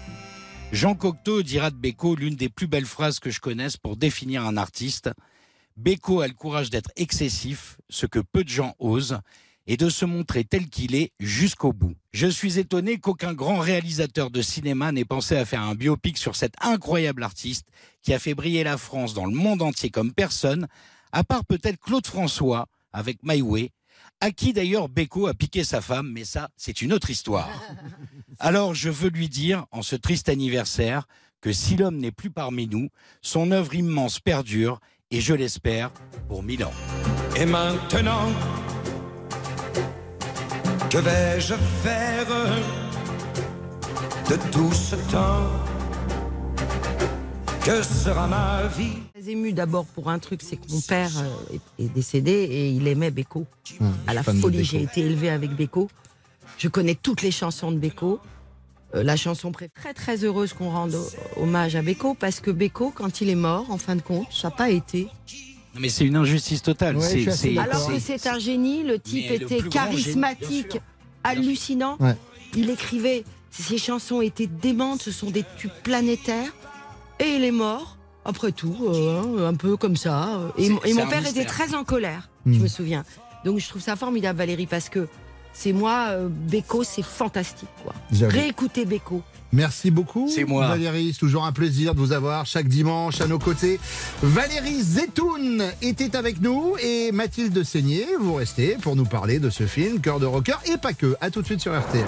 Jean Cocteau dira de Beko l'une des plus belles phrases que je connaisse pour définir un artiste. Beko a le courage d'être excessif, ce que peu de gens osent, et de se montrer tel qu'il est jusqu'au bout. Je suis étonné qu'aucun grand réalisateur de cinéma n'ait pensé à faire un biopic sur cet incroyable artiste qui a fait briller la France dans le monde entier comme personne, à part peut-être Claude François avec My Way, à qui d'ailleurs Beko a piqué sa femme, mais ça, c'est une autre histoire. Alors je veux lui dire, en ce triste anniversaire, que si l'homme n'est plus parmi nous, son œuvre immense perdure, et je l'espère, pour mille ans. Et maintenant, que vais-je faire de tout ce temps? Que sera ma vie? Ému d'abord pour un truc, c'est que mon père euh, est, décédé et il aimait Beko. à la folie, j'ai été élevée avec Beko. Je connais toutes les chansons de Beko. Euh, la chanson préférée, très très heureuse qu'on rende ho- hommage à Beko parce que Beko, quand il est mort, en fin de compte, ça n'a pas été. Non, Mais c'est une injustice totale. Ouais, C'est-. Alors que c'est un génie, le type Mais était génie, charismatique, hallucinant. Ouais. Il écrivait, ses chansons étaient démentes, ce sont des tubes planétaires. Et il est mort, après tout, euh, un peu comme ça. Et, mon- et père mystère. était très en colère, Hmm. je me souviens. Donc je trouve ça formidable, Valérie, parce que c'est moi, euh, Beko, c'est fantastique. Quoi. Réécoutez Beko. Merci beaucoup. C'est moi. Valérie, c'est toujours un plaisir de vous avoir chaque dimanche à nos côtés. Valérie Zetoun était avec nous et Mathilde Seigné, vous restez pour nous parler de ce film, Cœur de rocker, et pas que. À tout de suite sur RTL.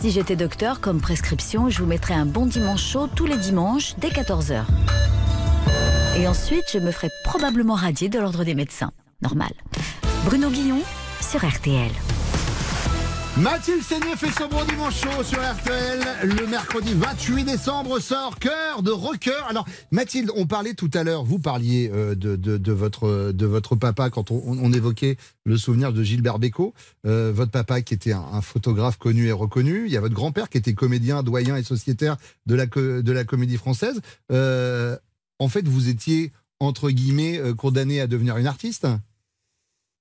Si j'étais docteur, comme prescription, je vous mettrais un bon dimanche chaud tous les dimanches dès 14h. Et ensuite, je me ferais probablement radier de l'ordre des médecins. Normal. Bruno Guillon sur RTL. Mathilde Seigné fait son bon dimanche chaud sur RTL. Le mercredi 28 décembre sort Cœur de rocker. Alors, Mathilde, on parlait tout à l'heure, vous parliez euh, de, votre, de votre papa quand on, on évoquait le souvenir de Gilbert Bécaud. Euh, votre papa qui était un, un photographe connu et reconnu. Il y a votre grand-père qui était comédien, doyen et sociétaire de la, de la comédie française. Euh, en fait, vous étiez, entre guillemets, euh, condamné à devenir une artiste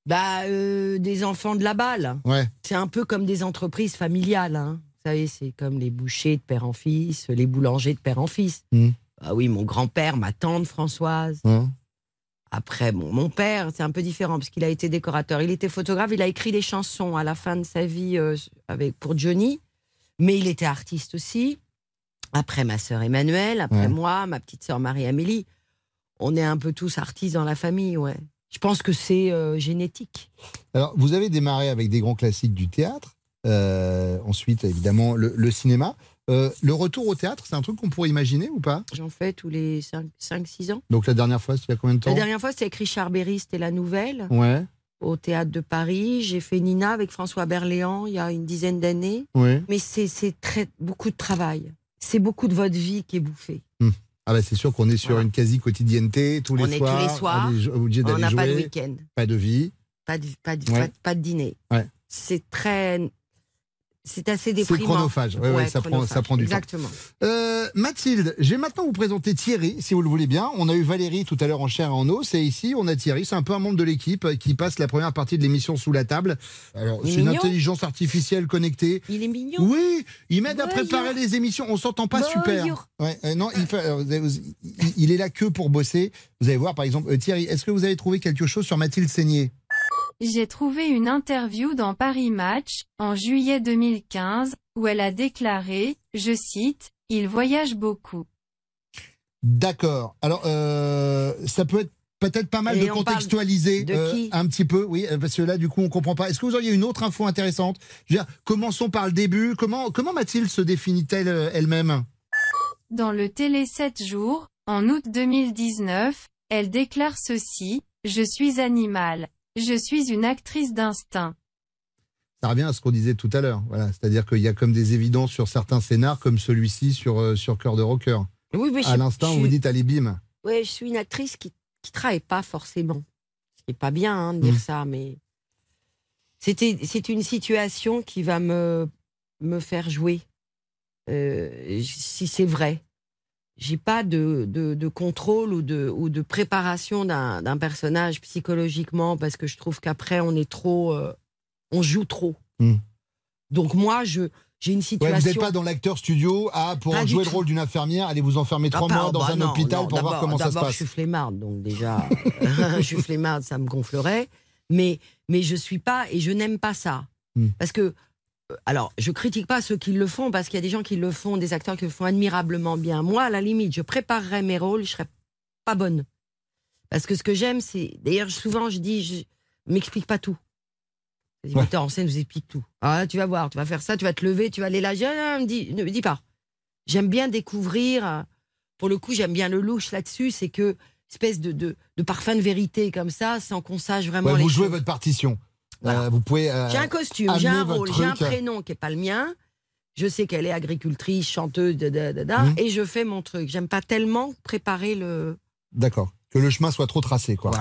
Bah, euh, des enfants de la balle. Ouais. C'est un peu comme des entreprises familiales. Hein. Vous savez, c'est comme les bouchers de père en fils, les boulangers de père en fils. Ah oui, mon grand-père, ma tante Françoise. Hein Après, bon, mon père, c'est un peu différent parce qu'il a été décorateur. Il était photographe, il a écrit des chansons à la fin de sa vie euh, avec, pour Johnny, mais il était artiste aussi. Après, ma sœur Emmanuelle, après Ouais. moi, ma petite sœur Marie-Amélie. On est un peu tous artistes dans la famille, ouais. Je pense que c'est euh, génétique. Alors, vous avez démarré avec des grands classiques du théâtre. euh, ensuite, évidemment, le, le cinéma. Euh, le retour au théâtre, c'est un truc qu'on pourrait imaginer ou pas? J'en fais tous les 5-6 ans. Donc, la dernière fois, c'était il y a combien de temps? La dernière fois, c'était avec Richard Berry, c'était la nouvelle, Ouais, au théâtre de Paris. J'ai fait Nina avec François Berléand il y a une dizaine d'années. ouais. Mais c'est très beaucoup de travail. C'est beaucoup de votre vie qui est bouffée. Ah bah c'est sûr qu'on est sur une quasi-quotidienneté, tous les On est tous soirs. les soirs. obligé On n'a pas de week-end, Pas de vie. pas de, pas de, Ouais. pas, pas de dîner. Ouais. C'est très. C'est assez C'est déprimant. chronophage. Ouais, ouais, ça, prend, ça chronophage, prend du Exactement. temps. Euh, Mathilde, je vais maintenant vous présenter Thierry, si vous le voulez bien. On a eu Valérie tout à l'heure en chair et en os, et ici on a Thierry. C'est un peu un membre de l'équipe qui passe la première partie de l'émission sous la table. Alors, c'est une mignon. intelligence artificielle connectée. Il est mignon. Oui, il m'aide à préparer les émissions. On s'entend pas super. Bonjour. Ouais, euh, non, il, fait- alors, vous avez- vous- il- il est là que pour bosser. Vous allez voir, par exemple, euh, Thierry, est-ce que vous avez trouvé quelque chose sur Mathilde Seigné J'ai trouvé une interview dans Paris Match, en juillet 2015, où elle a déclaré, je cite, Il voyage beaucoup. D'accord. Alors, euh, ça peut être peut-être pas mal Et de contextualiser de euh, un petit peu, oui, parce que là, du coup, on comprend pas. Est-ce que vous auriez une autre info intéressante? Je veux dire, commençons par le début. Comment, comment Mathilde se définit-elle euh, elle-même? Dans le Télé 7 jours, en août 2019, elle déclare ceci, Je suis animal. Je suis une actrice d'instinct. Ça revient à ce qu'on disait tout à l'heure. Voilà, c'est-à-dire qu'il y a comme des évidences sur certains scénars, comme celui-ci sur euh, sur Cœur de Rocker. Oui, mais à l'instant, vous dites allez bim. Ouais, je suis une actrice qui qui travaille pas forcément. Ce qui est pas bien hein, de dire Mm. ça, mais c'était c'est une situation qui va me me faire jouer. Euh, si c'est vrai, j'ai pas de, de, de contrôle ou de ou de préparation d'un personnage psychologiquement parce que je trouve qu'après on est trop, euh, on joue trop. Mm. Donc moi je j'ai une Ouais, situation. vous n'êtes pas dans l'acteur studio à pour Pas du jouer le rôle d'une infirmière, allez vous enfermer trois Ah, mois pas- dans bah un non, hôpital non, pour voir comment ça se passe. je suis flemmarde, donc déjà, je suis flemmarde, ça me gonflerait. Mais, mais je suis pas, et je n'aime pas ça. Hmm. Parce que, alors, je critique pas ceux qui le font, parce qu'il y a des gens qui le font, des acteurs qui le font admirablement bien. Moi, à la limite, je préparerais mes rôles, je serais pas bonne. Parce que ce que j'aime, c'est. D'ailleurs, souvent, je dis, je m'explique pas tout. Les Ouais. metteurs en scène vous expliquent tout. Ah, tu vas voir, tu vas faire ça, tu vas te lever, tu vas aller là. Je me dis, ne me dis pas. J'aime bien découvrir. euh, Pour le coup, j'aime bien le louche là-dessus. C'est que, espèce de, de, de parfum de vérité comme ça, sans qu'on sache vraiment Ouais, les vous jouez votre partition. Euh, vous pouvez. euh, J'ai un costume, j'ai un rôle, j'ai un prénom qui est pas le mien. Je sais qu'elle est agricultrice, chanteuse, da, da, da, da, Mhm. et je fais mon truc. J'aime pas tellement préparer le. D'accord. Que le chemin soit trop tracé, quoi.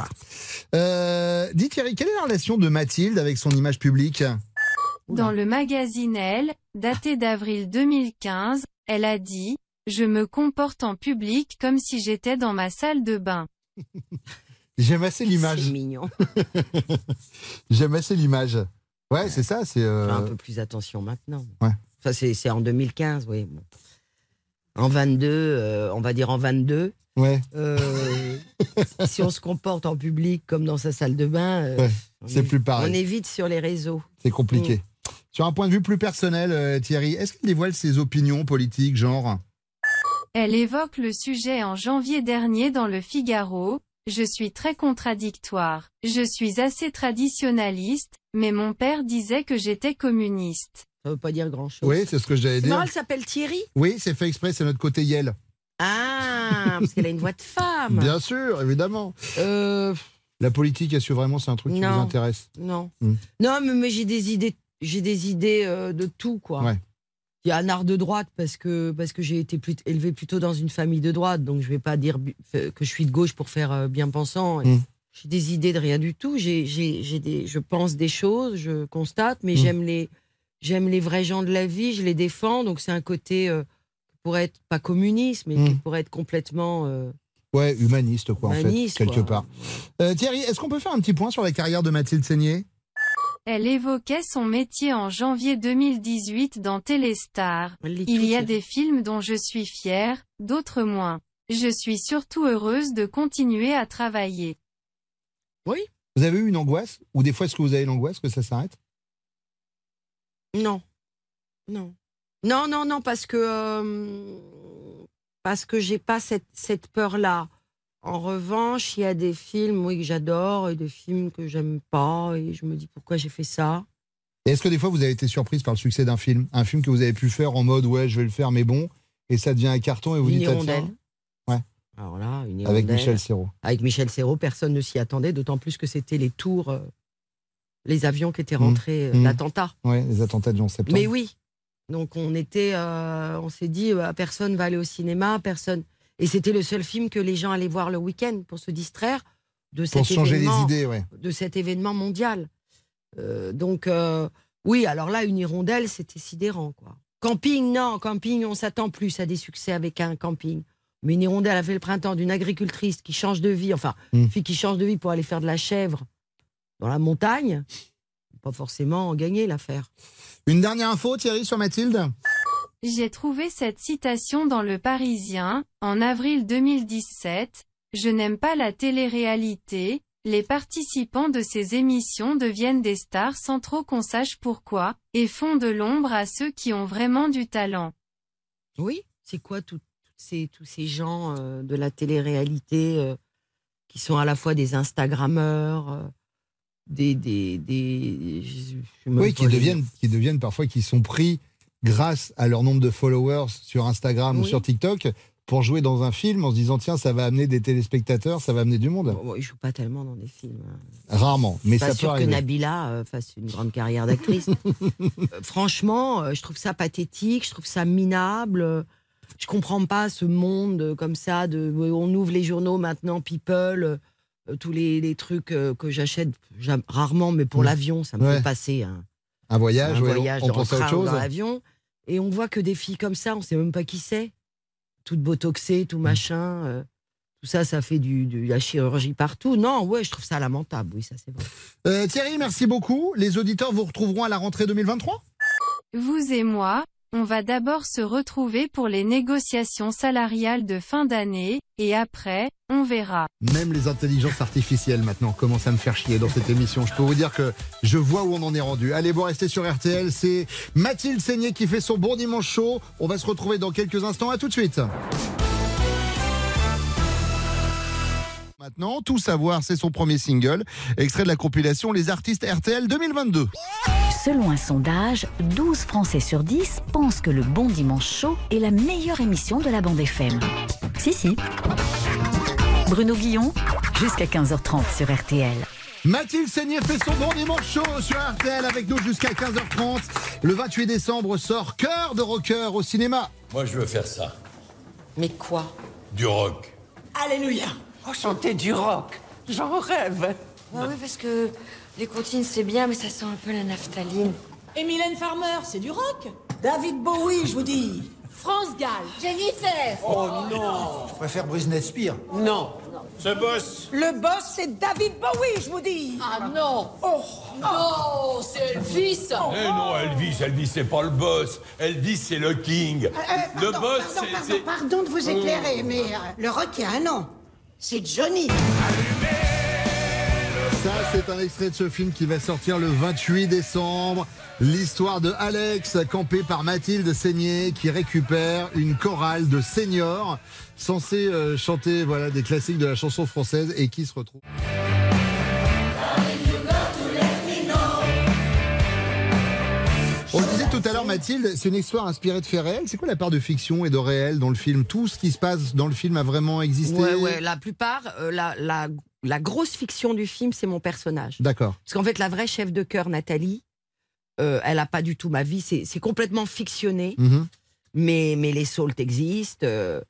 Euh, dis Thierry, quelle est la relation de Mathilde avec son image publique? Dans le magazine Elle, daté d'avril 2015, elle a dit, Je me comporte en public comme si j'étais dans ma salle de bain. J'aime assez l'image. C'est mignon. J'aime assez l'image. Ouais, c'est ça. C'est. euh, un peu plus attention maintenant. Ouais. Ça, c'est en 2015, oui. bon. En 22, euh, on va dire en 22. Ouais. euh, si on se comporte en public comme dans sa salle de bain, euh, Ouais, on c'est est- plus pareil. On est vite sur les réseaux. C'est compliqué. Mm. Sur un point de vue plus personnel, euh, Thierry, est-ce qu'il dévoile ses opinions politiques, genre? Elle évoque le sujet en janvier dernier dans le Figaro. Je suis très contradictoire. Je suis assez traditionnaliste, mais mon père disait que j'étais communiste. Ça veut pas dire grand-chose. Oui, c'est ce que j'allais dire. marrant, elle s'appelle Thierry? Oui, c'est fait exprès, c'est notre côté Yel. Ah, parce qu'elle a une voix de femme. Bien sûr, évidemment. Euh, La politique, est-ce que vraiment c'est un truc qui Non. vous intéresse? Non. Hmm. Non, mais, mais j'ai des idées, j'ai des idées euh, de tout, quoi. Ouais. Il y a un art de droite parce que, parce que j'ai été plus, élevé plutôt dans une famille de droite, donc je vais pas dire que je suis de gauche pour faire euh, bien pensant. Mm. J'ai des idées de rien du tout. J'ai, des, je pense des choses, je constate, mais Mm. j'aime les, j'aime les vrais gens de la vie, je les défends. Donc c'est un côté euh, qui pourrait être pas communiste, mais qui Mm. pourrait être complètement. euh, Ouais, humaniste, quoi, en fait, quelque quoi. part. Euh, Thierry, est-ce qu'on peut faire un petit point sur la carrière de Mathilde Seigné? Elle évoquait son métier en janvier 2018 dans Téléstar. Il y a des films dont je suis fière, d'autres moins. Je suis surtout heureuse de continuer à travailler. Oui. Vous avez eu une angoisse Ou des fois, est-ce que vous avez l'angoisse que ça s'arrête? Non. Non. Non, non, non, parce que euh, parce que j'ai pas cette, cette peur-là. En revanche, il y a des films oui, que j'adore et des films que j'aime pas et je me dis pourquoi j'ai fait ça. Est-ce que des fois, vous avez été surprise par le succès d'un film? Un film que vous avez pu faire en mode, ouais, je vais le faire, mais bon, et ça devient un carton et vous Une dites, ah, hirondelle. Ouais. Alors là, une Avec. Michel Serrault. Avec Michel Serrault, personne ne s'y attendait, d'autant plus que c'était les tours, euh, les avions qui étaient Mmh. rentrés, euh, Mmh. l'attentat. Ouais, les attentats du 11 septembre. Mais oui. Donc on était, euh, on s'est dit, euh, personne va aller au cinéma, personne. Et c'était le seul film que les gens allaient voir le week-end pour se distraire de Pour cet les événement, idées, ouais. de cet événement mondial. Euh, donc euh, Oui, alors là, une hirondelle, c'était sidérant, quoi. Camping, non, camping, on s'attend plus à des succès avec un camping. Mais une hirondelle a fait le printemps d'une agricultrice qui change de vie, enfin, Hmm. une fille qui change de vie pour aller faire de la chèvre dans la montagne, pas forcément gagner l'affaire. Une dernière info, Thierry, sur Mathilde? J'ai trouvé cette citation dans Le Parisien, en avril 2017. Je n'aime pas la télé-réalité. Les participants de ces émissions deviennent des stars sans trop qu'on sache pourquoi, et font de l'ombre à ceux qui ont vraiment du talent. Oui, c'est quoi tout- toutes ces, tous ces gens euh, de la télé-réalité euh, qui sont à la fois des Instagrammeurs, euh, des. des, des je- je sais même Oui, deviennent, qui deviennent parfois, qui sont pris grâce à leur nombre de followers sur Instagram ou sur TikTok pour jouer dans un film en se disant tiens, ça va amener des téléspectateurs, ça va amener du monde. Bon, ils jouent pas tellement dans des films. hein. Rarement, mais pas ça peut sûr que arriver. Nabila euh, fasse une grande carrière d'actrice. Euh, franchement, euh, je trouve ça pathétique, je trouve ça minable. Je comprends pas ce monde comme ça. De, on ouvre les journaux maintenant, People, tous les, les trucs que j'achète j'a- rarement, mais pour l'avion, ça me Ouais. fait passer un, Un voyage, un ouais, voyage on le à autre chose. dans l'avion. Et on voit que des filles comme ça, on sait même pas qui c'est. Toutes botoxées, tout machin. euh, tout ça, ça fait du, de la chirurgie partout. Non, ouais, je trouve ça lamentable. Oui, ça c'est vrai. Euh, Thierry, merci beaucoup. Les auditeurs vous retrouveront à la rentrée 2023 Vous et moi, on va d'abord se retrouver pour les négociations salariales de fin d'année, et après, on verra. Même les intelligences artificielles maintenant commencent à me faire chier dans cette émission. Je peux vous dire que je vois où on en est rendu. Allez, vous restez sur RTL. C'est Mathilde Seigné qui fait son bon dimanche chaud. On va se retrouver dans quelques instants. À tout de suite. Maintenant, tout savoir, c'est son premier single, extrait de la compilation Les artistes RTL 2022. Selon un sondage, 12 Français sur 10 pensent que le Bon Dimanche Chaud est la meilleure émission de la bande FM. Si, si. Bruno Guillon, jusqu'à 15h30 sur RTL. Mathilde Seigné fait son bon dimanche chaud sur RTL avec nous jusqu'à 15h30. Le 28 décembre sort Cœur de rocker au cinéma. Moi, je veux faire ça. Mais quoi? Du rock. Alléluia Oh, chanter du rock. J'en rêve. Ah oui, parce que les comptines, c'est bien, mais ça sent un peu la naphtaline. Et Mylène Farmer, c'est du rock? David Bowie, je vous dis. France Gall. Jennifer. Oh non. Je préfère Britney Spears. Non. Ce boss. Le boss, c'est David Bowie, je vous dis. Ah non. Oh. Non, c'est Elvis. Eh non, Elvis, Elvis, c'est pas le boss. Elvis, c'est le king. le boss, pardon, c'est- pardon, pardon de vous éclairer, mais euh, le rock, il y a un nom. C'est Johnny Ça, c'est un extrait de ce film qui va sortir le 28 décembre. L'histoire de Alex, campé par Mathilde Seigné, qui récupère une chorale de seniors censés euh, chanter voilà, des classiques de la chanson française et qui se retrouve. Mathilde, c'est une histoire inspirée de faits réels. C'est quoi la part de fiction et de réel dans le film? Tout ce qui se passe dans le film a vraiment existé? Ouais, ouais, la plupart, euh, la, la, la grosse fiction du film, c'est mon personnage. D'accord. Parce qu'en fait, la vraie chef de chœur, Nathalie, euh, elle n'a pas du tout ma vie. C'est c'est complètement fictionné. Mhm. Mais, mais les Salt existent. euh,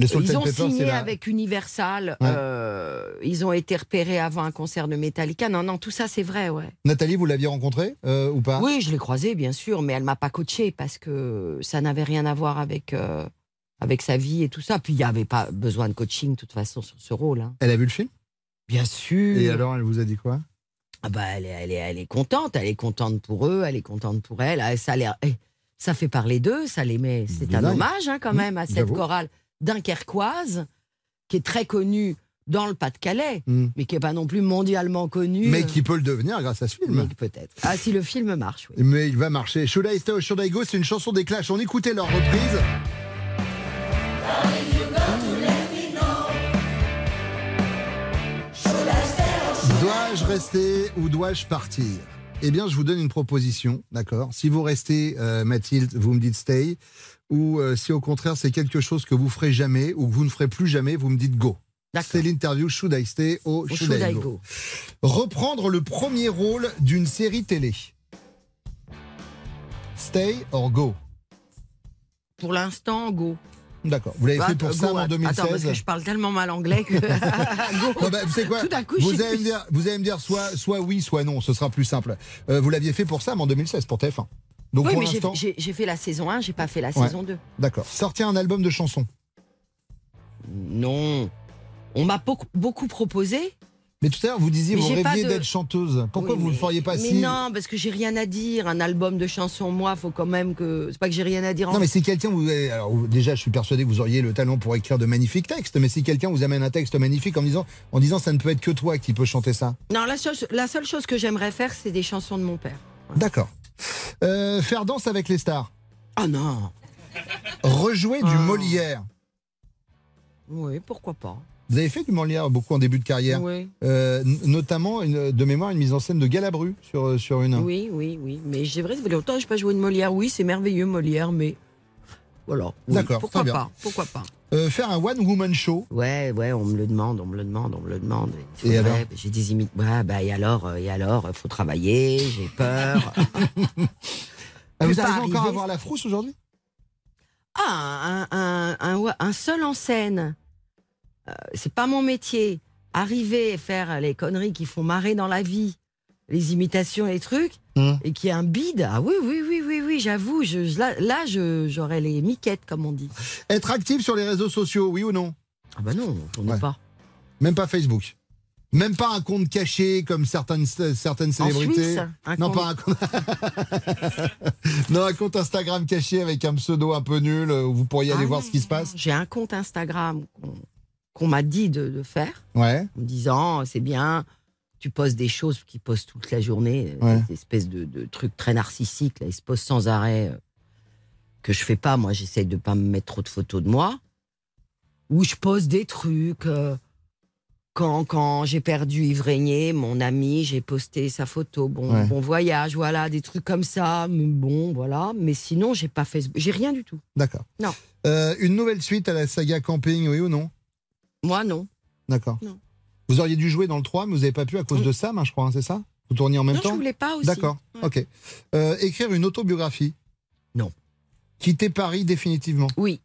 Les ils ont Pepper, signé la- avec Universal. Ouais. euh, ils ont été repérés avant un concert de Metallica. Non, non, tout ça, c'est vrai, ouais. Nathalie, vous l'aviez rencontrée euh, ou pas? Oui, je l'ai croisée, bien sûr, mais elle m'a pas coaché parce que ça n'avait rien à voir avec, euh, avec sa vie et tout ça. Puis il n'y avait pas besoin de coaching, de toute façon, sur ce rôle. hein. Elle a vu le film? Bien sûr. Et alors, elle vous a dit quoi? Ah bah, elle, est, elle, est, elle est contente, elle est contente pour eux, elle est contente pour elle. Ah, Ça, a eh, ça fait parler d'eux, ça les met. C'est un hommage hein, quand Mmh, même à cette chorale dunkerquoise qui est très connue dans le Pas-de-Calais, Mmh. mais qui n'est pas non plus mondialement connue. Mais euh, qui peut le devenir grâce à ce film. Peut-être. Ah, si le film marche, oui. Mais il va marcher. Should I Stay or Should I Go, c'est une chanson des Clash. On écoutait leur reprise. Dois-je rester ou dois-je partir? Eh bien, je vous donne une proposition, d'accord? Si vous restez, euh, Mathilde, vous me dites stay. Ou euh, si au contraire, c'est quelque chose que vous ferez jamais ou que vous ne ferez plus jamais, vous me dites go. C'est l'interview Should I Stay ou Should, Should I, go. Go. Reprendre le premier rôle d'une série télé. Stay or go? Pour l'instant, go. D'accord. Vous l'avez Bah, fait pour go, ça en Attends, parce 2016 que je parle tellement mal anglais que. Go. Non, bah, vous savez quoi? Tout d'un coup, je vous, allez me dire, vous allez me dire soit, soit oui, soit non, ce sera plus simple. Euh, vous l'aviez fait pour ça en 2016, pour TF1. Donc oui, pour mais j'ai- fait la saison 1, j'ai pas fait la Ouais. saison 2. D'accord. Sortir un album de chansons. Non. On m'a beaucoup, beaucoup proposé. Mais tout à l'heure, vous disiez, Mais vous rêviez de- d'être chanteuse. Pourquoi Oui, vous ne le mais- feriez pas Mais si. non, parce que j'ai rien à dire. Un album de chansons, moi, faut quand même que. C'est pas que j'ai rien à dire. en- Non, mais si quelqu'un vous. Alors, déjà, je suis persuadé que vous auriez le talent pour écrire de magnifiques textes, mais si quelqu'un vous amène un texte magnifique en disant, en disant ça ne peut être que toi qui peux chanter ça. Non, la seule, la seule chose que j'aimerais faire, c'est des chansons de mon père. D'accord. Euh, faire danse avec les stars. Ah non. Rejouer du Ah. Molière. Oui, pourquoi pas. Vous avez fait du Molière beaucoup en début de carrière. Oui. Euh, n- notamment, une- de mémoire, une mise en scène de Galabru sur, euh, sur une. Oui, oui, oui. Mais j'ai vrai, ça fait longtemps que je n'ai pas joué de Molière. Oui, c'est merveilleux, Molière, mais. Voilà. Oui, D'accord, Pourquoi bien. pas Pourquoi pas Euh, faire un one-woman show. Ouais, ouais, on me le demande, on me le demande, on me le demande. Et alors J'ai des imites. Ouais, bah, et alors, euh, et alors, faut travailler, j'ai peur. Ah, vous arrivez encore à avoir la frousse aujourd'hui? Ah, un, un, un, ouais, un seul en scène, euh, c'est pas mon métier. Arriver et faire les conneries qui font marrer dans la vie, les imitations et les trucs, Hum. et qu'il y a un bide, ah oui, oui, oui, oui, oui, j'avoue, je, je- là, j'aurais les miquettes, comme on dit. Être actif sur les réseaux sociaux, oui ou non? Ah bah non, ai Ouais. pas. Même pas Facebook. Même pas un compte caché comme certaines, certaines célébrités. Suisse, un non, compte- pas un compte. non, un compte Instagram caché avec un pseudo un peu nul euh, où vous pourriez aller Ah voir ce qui se passe. J'ai un compte Instagram qu'on m'a dit de, de faire, Ouais. en me disant, c'est bien, tu poses des choses qui posent toute la journée, euh, Ouais. des espèces de, de trucs très narcissiques, là, ils se posent sans arrêt, euh, que je fais pas. Moi, j'essaye de pas me mettre trop de photos de moi, où je pose des trucs. euh, quand quand j'ai perdu Yves Régnier, mon ami, j'ai posté sa photo. Bon, Ouais. bon voyage, voilà, des trucs comme ça. mais Bon, voilà. Mais sinon, j'ai pas Facebook, j'ai rien du tout. D'accord. Non. Euh, une nouvelle suite à la saga Camping, oui ou non? Moi, non. D'accord. Non. Vous auriez dû jouer dans le 3, mais vous n'avez pas pu à cause de Sam, hein, je crois, hein, c'est ça Vous tourniez en même non, temps je voulais pas aussi. D'accord, ok. Euh, écrire une autobiographie Non. Quitter Paris définitivement Oui.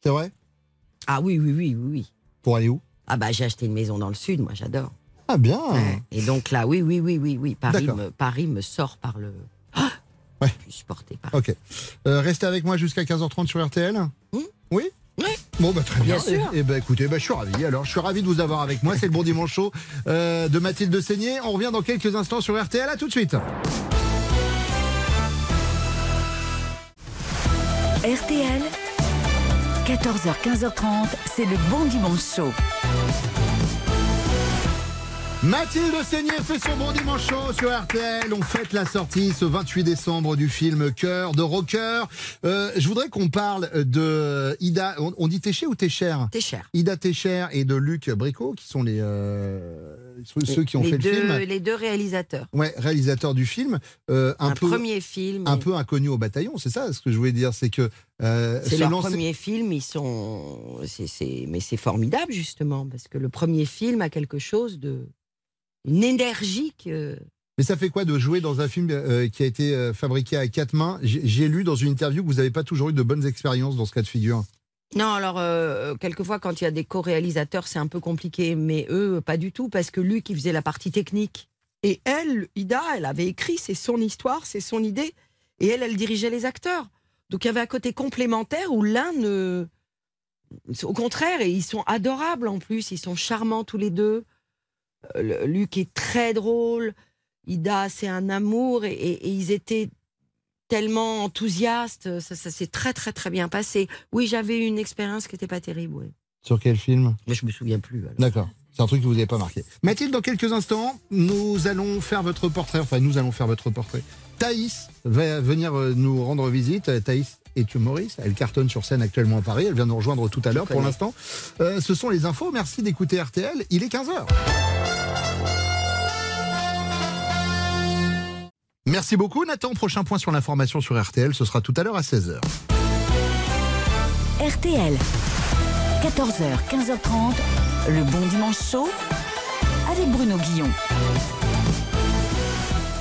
C'est vrai Ah oui, oui, oui, oui, oui. Pour aller où Ah bah j'ai acheté une maison dans le sud, moi j'adore. Ah bien Ouais. Et donc là, oui, oui, oui, oui, oui. Paris me, Paris me sort par le. Ah Ouais. Je suis supporté par. Ok. Euh, restez avec moi jusqu'à 15h30 sur RTL Oui Oui? Bon, bah très bien. Bien sûr. Et, bah écoutez, bah, je suis ravi. Alors, je suis ravi de vous avoir avec moi. C'est le Bon Dimanche Show euh, de Mathilde Seigné. On revient dans quelques instants sur RTL. À tout de suite. RTL, 14h, 15h30, c'est le bon dimanche chaud. Mathilde Seigné fait son bon dimanche chaud sur RTL. On fête la sortie ce 28 décembre du film Cœur de Rocker. Euh, je voudrais qu'on parle de Ida. On, on dit Técher ou Técher Técher. Ida Técher et de Luc Bricot, qui sont les euh, ceux, qui ont fait deux, le film. Les deux réalisateurs. Ouais, réalisateur du film. Euh, un, Un, peu, premier film. un peu inconnu au bataillon, c'est ça ce que je voulais dire, c'est que euh, C'est leur lancer- premier film, ils sont. Mais c'est formidable, justement, parce que le premier film a quelque chose de. Une énergie que. Mais ça fait quoi de jouer dans un film euh, qui a été euh, fabriqué à quatre mains? J'ai lu dans une interview que vous n'avez pas toujours eu de bonnes expériences dans ce cas de figure. Non, alors, euh, quelquefois, quand il y a des co-réalisateurs, c'est un peu compliqué, mais eux, pas du tout, parce que Luc, il faisait la partie technique. Et elle, Ida, elle avait écrit, c'est son histoire, c'est son idée, et elle, elle dirigeait les acteurs. Donc, il y avait un côté complémentaire où l'un ne. Au contraire, et ils sont adorables en plus, ils sont charmants tous les deux. Euh, Luc est très drôle, Ida, c'est un amour, et, et- et ils étaient tellement enthousiastes, ça, ça s'est très très très bien passé. Oui, j'avais eu une expérience qui n'était pas terrible, oui. Sur quel film? Mais je me souviens plus. D'accord. C'est un truc que vous n'avez pas marqué. Mathilde, dans quelques instants, nous allons faire votre portrait. Enfin, nous allons faire votre portrait. Thaïs va venir euh, nous rendre visite. Thaïs est humoriste. Elle cartonne sur scène actuellement à Paris. Elle vient nous rejoindre tout à l'heure pour l'instant. Euh, ce sont les infos. Merci d'écouter RTL. Il est 15h. Merci beaucoup, Nathan. Prochain point sur l'information sur RTL, ce sera tout à l'heure à 16h. RTL, 14h, 15h30, le bon dimanche chaud avec Bruno Guillon.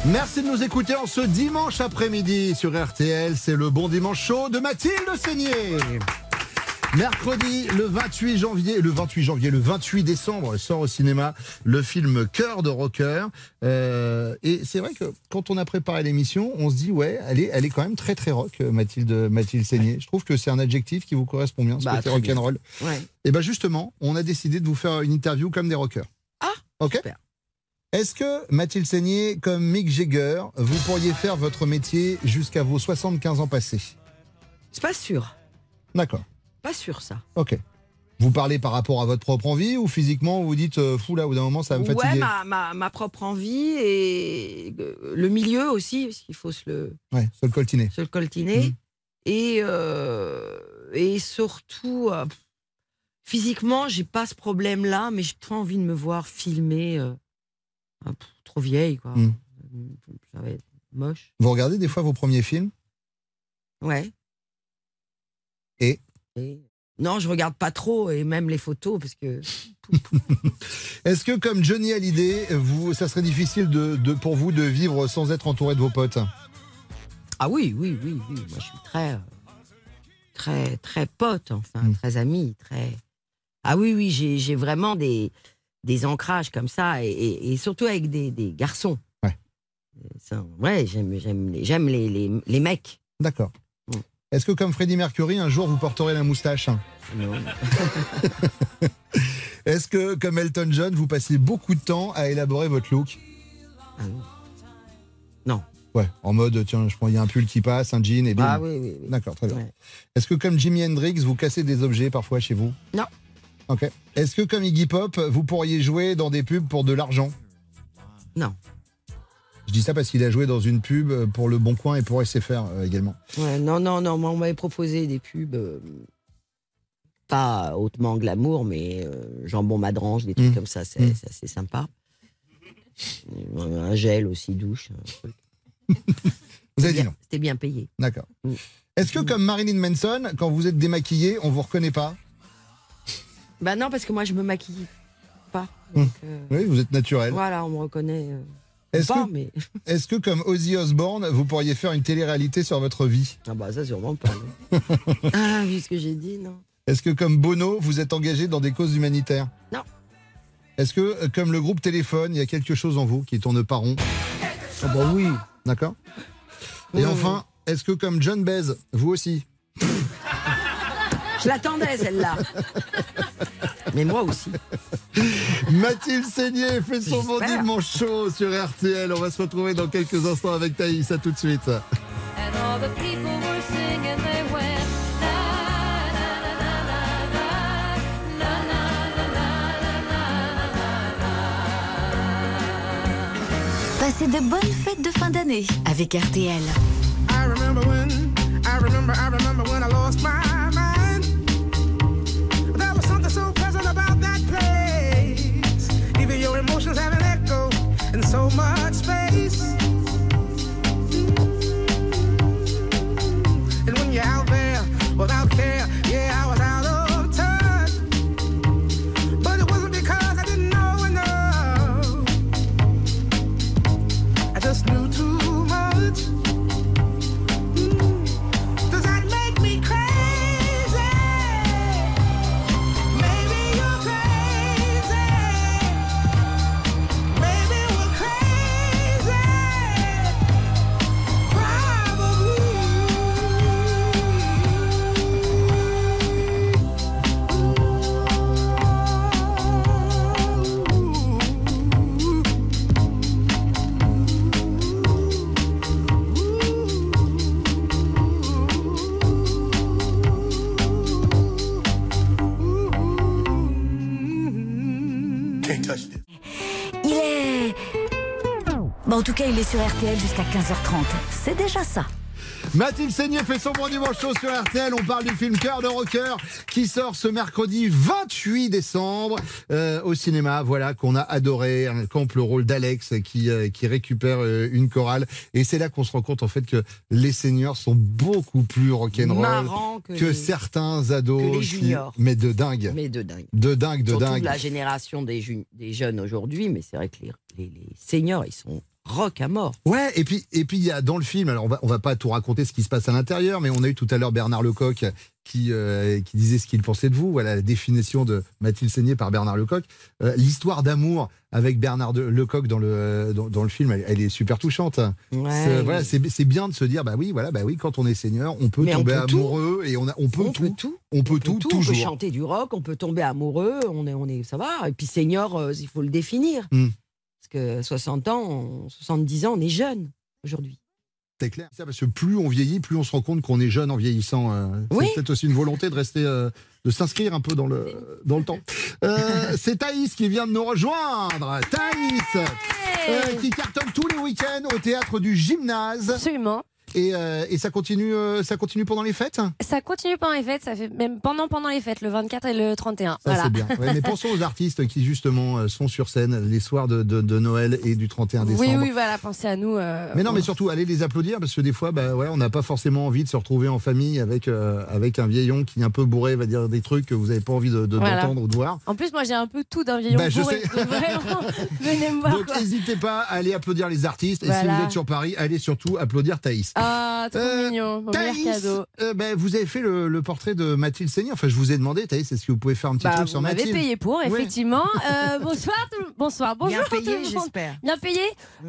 Merci de nous écouter en ce dimanche après-midi sur RTL. C'est le bon dimanche chaud de Mathilde Seigné. Mercredi, le 28 janvier, le 28 janvier, le 28 décembre, sort au cinéma le film Cœur de rocker. Euh, et c'est vrai que quand on a préparé l'émission, on se dit ouais, elle est, elle est quand même très très rock, Mathilde, Mathilde Seigné. Je trouve que c'est un adjectif qui vous correspond bien, ce Bah, côté rock'n'roll. Ouais. Et ben justement, on a décidé de vous faire une interview comme des rockers. Ah, ok. Est-ce que Mathilde Seigné, comme Mick Jagger, vous pourriez faire votre métier jusqu'à vos 75 ans passés? C'est pas sûr. D'accord. Pas sûr, ça. Ok. Vous parlez par rapport à votre propre envie ou physiquement vous vous dites euh, fou là au bout d'un moment ça va me Ouais, fatiguer? ma, ma, ma propre envie et euh, le milieu aussi, parce qu'il faut se le, Ouais, se le coltiner. se le coltiner. Mhm. Et, euh, et surtout, euh, physiquement, j'ai pas ce problème-là, mais j'ai pas envie de me voir filmer euh, pff, trop vieille, quoi. Mhm. Ça va être moche. Vous regardez des fois vos premiers films? Ouais. Et? Et- Non, je regarde pas trop, et même les photos, parce que. Est-ce que comme Johnny Hallyday, vous, ça serait difficile de, de- pour vous de vivre sans être entouré de vos potes? Ah oui, oui, oui, oui. Moi, je suis très, très, très pote, enfin, très ami, très. Ah oui, oui, j'ai j'ai vraiment des, des ancrages comme ça, et, et- et surtout avec des, des garçons. Ouais. Ça, ouais, j'aime j'aime les, j'aime les, les, les mecs. D'accord. Mm. Est-ce que comme Freddie Mercury, un jour vous porterez la moustache? Non. Est-ce que comme Elton John, vous passez beaucoup de temps à élaborer votre look? Ah non. Non. Ouais, en mode tiens, je prends il y a un pull qui passe, un jean et bim. Ah oui, oui, oui. D'accord, très bien. Ouais. Est-ce que comme Jimi Hendrix, vous cassez des objets parfois chez vous? Non. Ok. Est-ce que comme Iggy Pop, vous pourriez jouer dans des pubs pour de l'argent? Non. Je dis ça parce qu'il a joué dans une pub pour Le Bon Coin et pour SFR euh, également. Ouais, non, non, non, moi, on m'avait proposé des pubs, euh, pas hautement glamour, mais euh, jambon madrange, des trucs Mm. comme ça, c'est Mm. c'est assez sympa. Un gel aussi, douche. un truc. Vous avez Bien- dit non. C'était bien payé. D'accord. Mm. Est-ce que comme Marilyn Manson, quand vous êtes démaquillé, on vous reconnaît pas? Bah non, parce que moi, je me maquille pas. Mm. donc, euh, Oui, vous êtes naturel. Voilà, on me reconnaît. euh, Est-ce pas, que, mais. est-ce que comme Ozzy Osbourne, vous pourriez faire une télé-réalité sur votre vie? Ah bah ça, sûrement pas. non. ah, vu ce que j'ai dit, non. Est-ce que comme Bono, vous êtes engagé dans des causes humanitaires? Non. Est-ce que euh, comme le groupe Téléphone, il y a quelque chose en vous qui tourne pas rond? Ah bah oui. D'accord? Et oui, enfin, est-ce que comme John Baez, vous aussi je l'attendais, celle-là. Mais moi aussi. Mathilde Seigné fait son bon chaud sur RTL. On va se retrouver dans quelques instants avec Thaïs. À tout de suite. Passez de bonnes fêtes de fin d'année avec RTL. So much tout cas, il est sur RTL jusqu'à 15h30. C'est déjà ça. Mathilde Seigné fait son bon dimanche chaud sur RTL. On parle du film Cœur de rocker qui sort ce mercredi 28 décembre euh, au cinéma. Voilà qu'on a adoré. Un camp le rôle d'Alex qui euh, qui récupère euh, une chorale et c'est là qu'on se rend compte en fait que les seniors sont beaucoup plus rock'n'roll que que les- certains ados. que les qui- juniors. mais de dingue. Mais de dingue. De dingue, de Surtout dingue. la génération des, ju- des jeunes aujourd'hui, mais c'est vrai que les, les- les seniors, ils sont rock à mort. Ouais, et puis et puis il y a dans le film, alors on va on va pas tout raconter ce qui se passe à l'intérieur, mais on a eu tout à l'heure Bernard Lecoq qui euh, qui disait ce qu'il pensait de vous. Voilà la définition de Mathilde Seigné par Bernard Lecoq. Euh, L'histoire d'amour avec Bernard de- Lecoq dans le euh, dans, dans le film, elle, elle est super touchante. C'est- voilà, c'est c'est bien de se dire bah oui, voilà, bah oui, quand on est seigneur, on peut Mais on tomber tout. amoureux et on a on peut On tout, peut tout. on peut tout, toujours. On peut chanter du rock, on peut tomber amoureux, on est, on est, ça va. Et puis senior, euh, il faut le définir. Hmm. Parce que 60 ans, on- 70 ans, on est jeune aujourd'hui. C'est clair. Ça, parce que plus on vieillit, plus on se rend compte qu'on est jeune en vieillissant. euh, Oui. C'est peut-être aussi une volonté de rester, euh, de s'inscrire un peu dans le, dans le temps. Euh, c'est Thaïs qui vient de nous rejoindre. Thaïs, euh, qui cartonne tous les week-ends au théâtre du gymnase. Absolument. Et, euh, et ça continue, euh, ça continue pendant les fêtes. Ça continue pendant les fêtes, ça fait même pendant pendant les fêtes, le 24 et le 31. Ça voilà. c'est bien. Ouais, mais pensons aux artistes qui justement euh, sont sur scène les soirs de, de- de Noël et du 31 décembre. Oui, oui, voilà, pensez à nous. euh, Mais non, mais surtout, allez les applaudir parce que des fois, bah, ouais, on n'a pas forcément envie de se retrouver en famille avec, avec un vieillon qui est un peu bourré, va dire des trucs que vous n'avez pas envie de- de- Voilà. d'entendre ou de voir. En plus, moi, j'ai un peu tout d'un vieillon Bah, je bourré. sais. Vraiment, venez me voir. Donc n'hésitez pas à aller applaudir les artistes. Et si vous êtes sur Paris, allez surtout applaudir Thaïs. Ah, trop mignon. Mon meilleur Thaïs, cadeau. euh, ben, vous avez fait le, le portrait de Mathilde Seigné. Enfin, je vous ai demandé, Thaïs, est-ce que vous pouvez faire un petit Bah, truc vous sur m'avez Mathilde payé pour, Ouais. effectivement. Euh, bonsoir, tout- bonsoir, bonjour. Bien payé, tout le monde. j'espère. Bien payé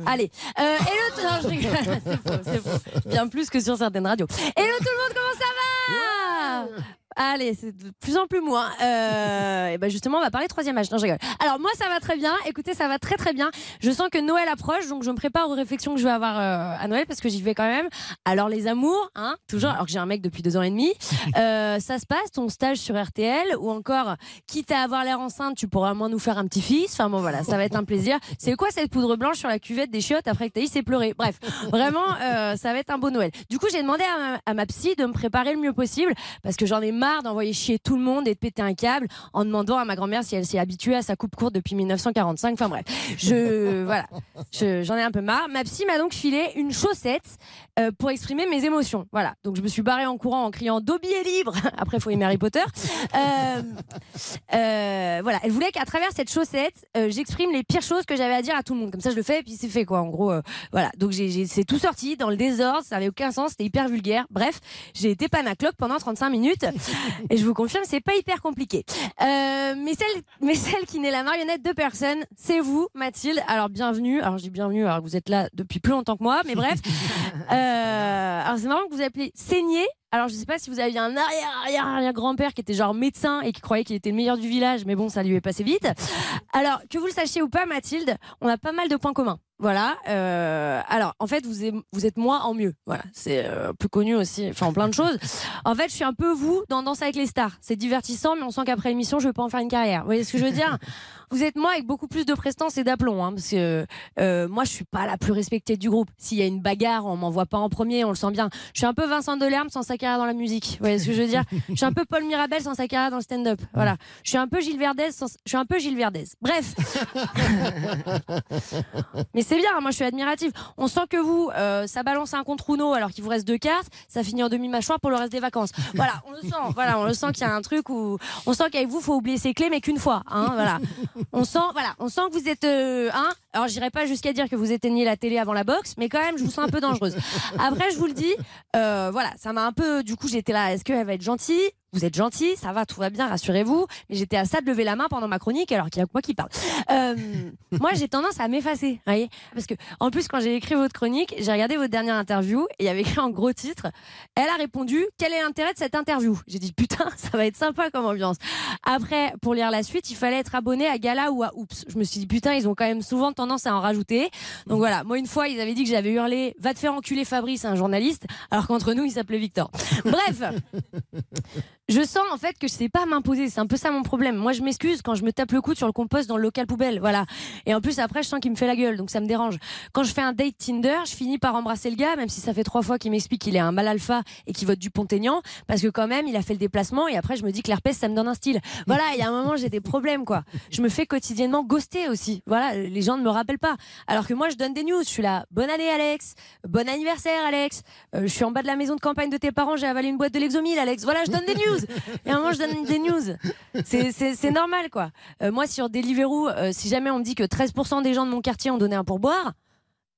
Allez. Euh, hello, non, je rigole. c'est faux, c'est faux. Bien plus que sur certaines radios. Hello tout le monde, comment ça va Allez, c'est de plus en plus moins. Euh, et ben justement, on va parler troisième âge. Non, je rigole. Alors moi, ça va très bien. Écoutez, ça va très très bien. Je sens que Noël approche, donc je me prépare aux réflexions que je vais avoir euh, à Noël parce que j'y vais quand même. Alors les amours, hein, toujours. Alors que j'ai un mec depuis deux ans et demi. Euh, ça se passe ton stage sur RTL ou encore, quitte à avoir l'air enceinte, tu pourras au moins nous faire un petit fils. Enfin bon, voilà, ça va être un plaisir. C'est quoi cette poudre blanche sur la cuvette des chiottes après que Thaïs s'est pleuré Bref, vraiment, euh, ça va être un beau Noël. Du coup, j'ai demandé à ma, à ma psy de me préparer le mieux possible parce que j'en ai marre d'envoyer chier tout le monde et de péter un câble en demandant à ma grand-mère si elle s'est habituée à sa coupe courte depuis 1945. Enfin bref, je voilà, Je- j'en ai un peu marre. Ma psy m'a donc filé une chaussette euh, pour exprimer mes émotions. Voilà, donc je me suis barrée en courant en criant Dobby est libre. Après, faut aimer Harry Potter. Euh, euh, voilà, elle voulait qu'à travers cette chaussette, euh, j'exprime les pires choses que j'avais à dire à tout le monde. Comme ça, je le fais et puis c'est fait quoi. En gros, euh, voilà. Donc j'ai, c'est tout sorti dans le désordre, ça avait aucun sens, c'était hyper vulgaire. Bref, j'ai été panacloc pendant 35 minutes et je vous confirme, c'est pas hyper compliqué. Euh, mais celle, mais celle qui n'est la marionnette de personne, c'est vous, Mathilde. Alors bienvenue. Alors je dis bienvenue alors que vous êtes là depuis plus longtemps que moi, mais bref. Euh, alors c'est marrant que vous appelez saigné. Alors je sais pas si vous aviez un arrière arrière arrière grand-père qui était genre médecin et qui croyait qu'il était le meilleur du village, mais bon ça lui est passé vite. Alors que vous le sachiez ou pas, Mathilde, on a pas mal de points communs. Voilà. euh, alors en fait vous êtes, moi en mieux. Voilà, c'est euh, plus connu aussi. Enfin en plein de choses. En fait je suis un peu vous dans Danse avec les stars. C'est divertissant, mais on sent qu'après l'émission je vais pas en faire une carrière. Vous voyez ce que je veux dire? Vous êtes moi avec beaucoup plus de prestance et d'aplomb, hein, parce que euh, moi je suis pas la plus respectée du groupe. S'il y a une bagarre, on m'envoie pas en premier, on le sent bien. Je suis un peu Vincent Delerme sans sa carrière dans la musique. Vous voyez ce que je veux dire? Je suis un peu Paul Mirabel sans sa carrière dans le stand-up. Voilà. Je suis un peu Gilles Verdez sans... Je suis un peu Gilles Verdez. Bref. Mais c'est bien, moi je suis admirative. On sent que vous, euh, ça balance un contre Uno alors qu'il vous reste deux cartes, ça finit en demi-mâchoire pour le reste des vacances. Voilà, on le sent, voilà, on le sent qu'il y a un truc où on sent qu'avec vous, faut oublier ses clés, mais qu'une fois, hein, voilà. On sent, voilà, on sent que vous êtes, euh, hein, alors j'irai pas jusqu'à dire que vous éteignez la télé avant la boxe, mais quand même, je vous sens un peu dangereuse. Après, je vous le dis, euh, voilà, ça m'a un peu, du coup, j'étais là, est-ce qu'elle va être gentille? Vous êtes gentil, ça va, tout va bien, rassurez-vous. Mais j'étais à ça de lever la main pendant ma chronique, alors qu'il y a que moi qui parle. Euh, moi, j'ai tendance à m'effacer, vous voyez Parce que, en plus, quand j'ai écrit votre chronique, j'ai regardé votre dernière interview et il y avait écrit en gros titre. Elle a répondu Quel est l'intérêt de cette interview? J'ai dit Putain, ça va être sympa comme ambiance. Après, pour lire la suite, il fallait être abonné à Gala ou à Oups. Je me suis dit Putain, ils ont quand même souvent tendance à en rajouter. Donc voilà, moi, une fois, ils avaient dit que j'avais hurlé Va te faire enculer Fabrice, un journaliste, alors qu'entre nous, il s'appelait Victor. Bref. Je sens en fait que je sais pas m'imposer, c'est un peu ça mon problème. Moi je m'excuse quand je me tape le coude sur le compost dans le local poubelle, voilà. Et en plus après je sens qu'il me fait la gueule, donc ça me dérange. Quand je fais un date Tinder, je finis par embrasser le gars, même si ça fait trois fois qu'il m'explique qu'il est un mal alpha et qu'il vote du Pont-Aignan, parce que quand même il a fait le déplacement et après je me dis que l'herpès ça me donne un style. Voilà, il y a un moment j'ai des problèmes quoi. Je me fais quotidiennement ghoster aussi. Voilà, les gens ne me rappellent pas. Alors que moi je donne des news, je suis là, bonne année Alex, bon anniversaire Alex, Euh, je suis en bas de la maison de campagne de tes parents, j'ai avalé une boîte de Lexomil Alex. Voilà, je donne des news. Et à un moment je donne des news. C'est normal, quoi. Euh, moi, sur Deliveroo, euh, si jamais on me dit que 13% des gens de mon quartier ont donné un pourboire,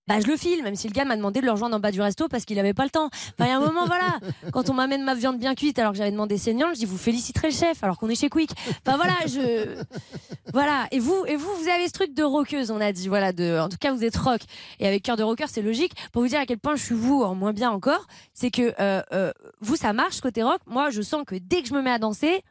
bah je le file, même si le gars m'a demandé de le rejoindre en bas du resto parce qu'il avait pas le temps. Enfin, il y a un moment, voilà, quand on m'amène ma viande bien cuite alors que j'avais demandé saignante, je dis vous féliciterez le chef alors qu'on est chez Quick. Enfin voilà, je voilà. Et vous, et vous, vous avez ce truc de rockeuse, on a dit, voilà, de, en tout cas vous êtes rock. Et avec cœur de rocker, c'est logique. Pour vous dire à quel point je suis vous, en moins bien encore, c'est que euh, euh, vous ça marche côté rock. Moi, je sens que dès que je me mets à danser.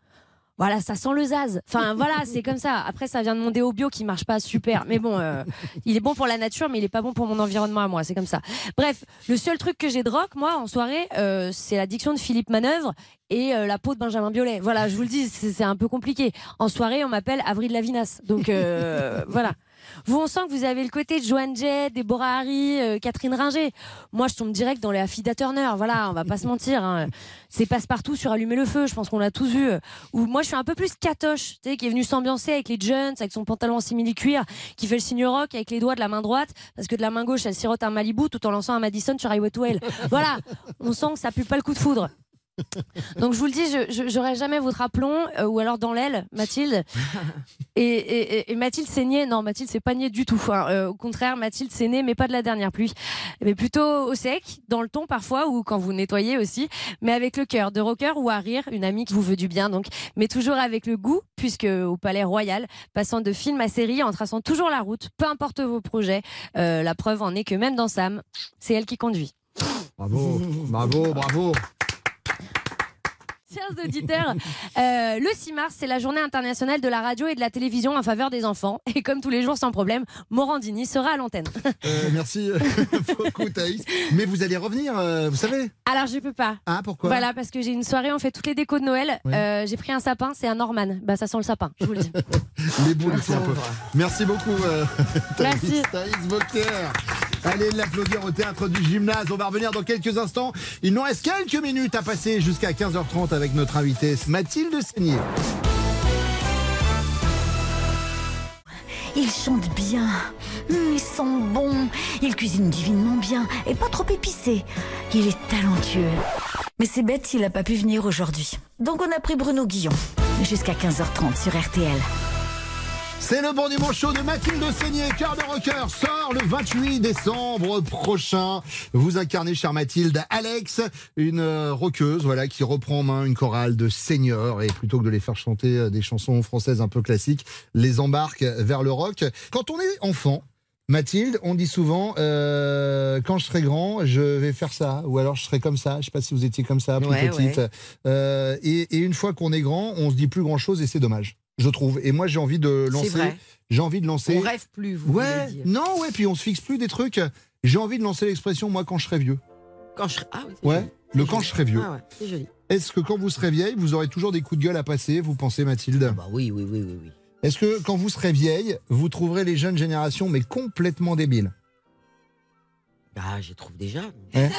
Voilà, ça sent le zaz. Enfin, voilà, c'est comme ça. Après, ça vient de mon déo bio qui marche pas super. Mais bon, euh, il est bon pour la nature, mais il est pas bon pour mon environnement à moi. C'est comme ça. Bref, le seul truc que j'ai de rock, moi, en soirée, euh, c'est l'addiction de Philippe Manœuvre et euh, la peau de Benjamin Biolay. Voilà, je vous le dis, c'est un peu compliqué. En soirée, on m'appelle Avril Lavinas. Donc, euh, voilà. Vous, on sent que vous avez le côté de Joanne Jett, Déborah Harry, euh, Catherine Ringer. Moi, je tombe direct dans les Affida Turner. Voilà, on va pas se mentir. hein. C'est passe-partout sur Allumer le feu. Je pense qu'on l'a tous vu. Ou moi, je suis un peu plus catoche, tu sais, qui est venu s'ambiancer avec les Jones, avec son pantalon en simili-cuir, qui fait le signe rock avec les doigts de la main droite, parce que de la main gauche, elle sirote un Malibu tout en lançant un Madison sur Highway to Hell. Voilà, on sent que ça pue pas le coup de foudre. Donc je vous le dis, je- je j'aurai jamais votre aplomb euh, ou alors dans l'aile, Mathilde. Et, et- et- Mathilde saignait, non, Mathilde c'est pas niais du tout. hein. Euh, au contraire, Mathilde saignait, mais pas de la dernière pluie, mais plutôt au sec, dans le ton parfois ou quand vous nettoyez aussi, mais avec le cœur, de rocker ou à rire, une amie qui vous veut du bien donc, mais toujours avec le goût, puisque au Palais Royal, passant de film à série, en traçant toujours la route, peu importe vos projets. Euh, la preuve en est que même dans Sam, c'est elle qui conduit. Bravo, bravo, bravo. Chers auditeurs, euh, le 6 mars, c'est la journée internationale de la radio et de la télévision en faveur des enfants. Et comme tous les jours, sans problème, Morandini sera à l'antenne. Euh, merci beaucoup, Thaïs. Mais vous allez revenir, euh, vous savez Alors, je peux pas. Ah, pourquoi? Voilà, parce que j'ai une soirée, on fait toutes les décos de Noël. Euh, j'ai pris un sapin, c'est un Norman. Bah, ça sent le sapin, je vous le dis. Les boules un peu. Merci beaucoup, euh, Thaïs. Merci. Thaïs Vauquier. Allez l'applaudir au théâtre du gymnase. On va revenir dans quelques instants. Il nous reste quelques minutes à passer jusqu'à 15h30 avec notre invitée Mathilde Seigné. Il chante bien, Hum, il sent bon, il cuisine divinement bien et pas trop épicé. Il est talentueux. Mais c'est bête, il n'a pas pu venir aujourd'hui. Donc on a pris Bruno Guillon. Jusqu'à 15h30 sur RTL. C'est le bon dimanche chaud de Mathilde Seigné, cœur de rocker, sort le 28 décembre prochain. Vous incarnez, chère Mathilde, Alex, une euh, rockeuse, voilà, qui reprend en main une chorale de seniors et plutôt que de les faire chanter euh, des chansons françaises un peu classiques, les embarque vers le rock. Quand on est enfant, Mathilde, on dit souvent, euh, quand je serai grand, je vais faire ça, ou alors je serai comme ça. Je sais pas si vous étiez comme ça, plus Ouais, petite. ouais. Euh, et, et une fois qu'on est grand, on se dit plus grand chose et c'est dommage, je trouve. Et moi, j'ai envie de lancer. vrai. J'ai envie de lancer. On rêve plus, vous Ouais, voulez dire. non, ouais, puis on se fixe plus des trucs. J'ai envie de lancer l'expression, moi, quand je serai vieux. Quand je... Ah, oui, Ouais, joli. le quand je serai vieux. Ah ouais, c'est joli. Est-ce que quand vous serez vieille, vous aurez toujours des coups de gueule à passer, vous pensez, Mathilde? Bah oui, oui, oui, oui, oui. Est-ce que quand vous serez vieille, vous trouverez les jeunes générations, mais complètement débiles? Bah, je trouve déjà. Ouais.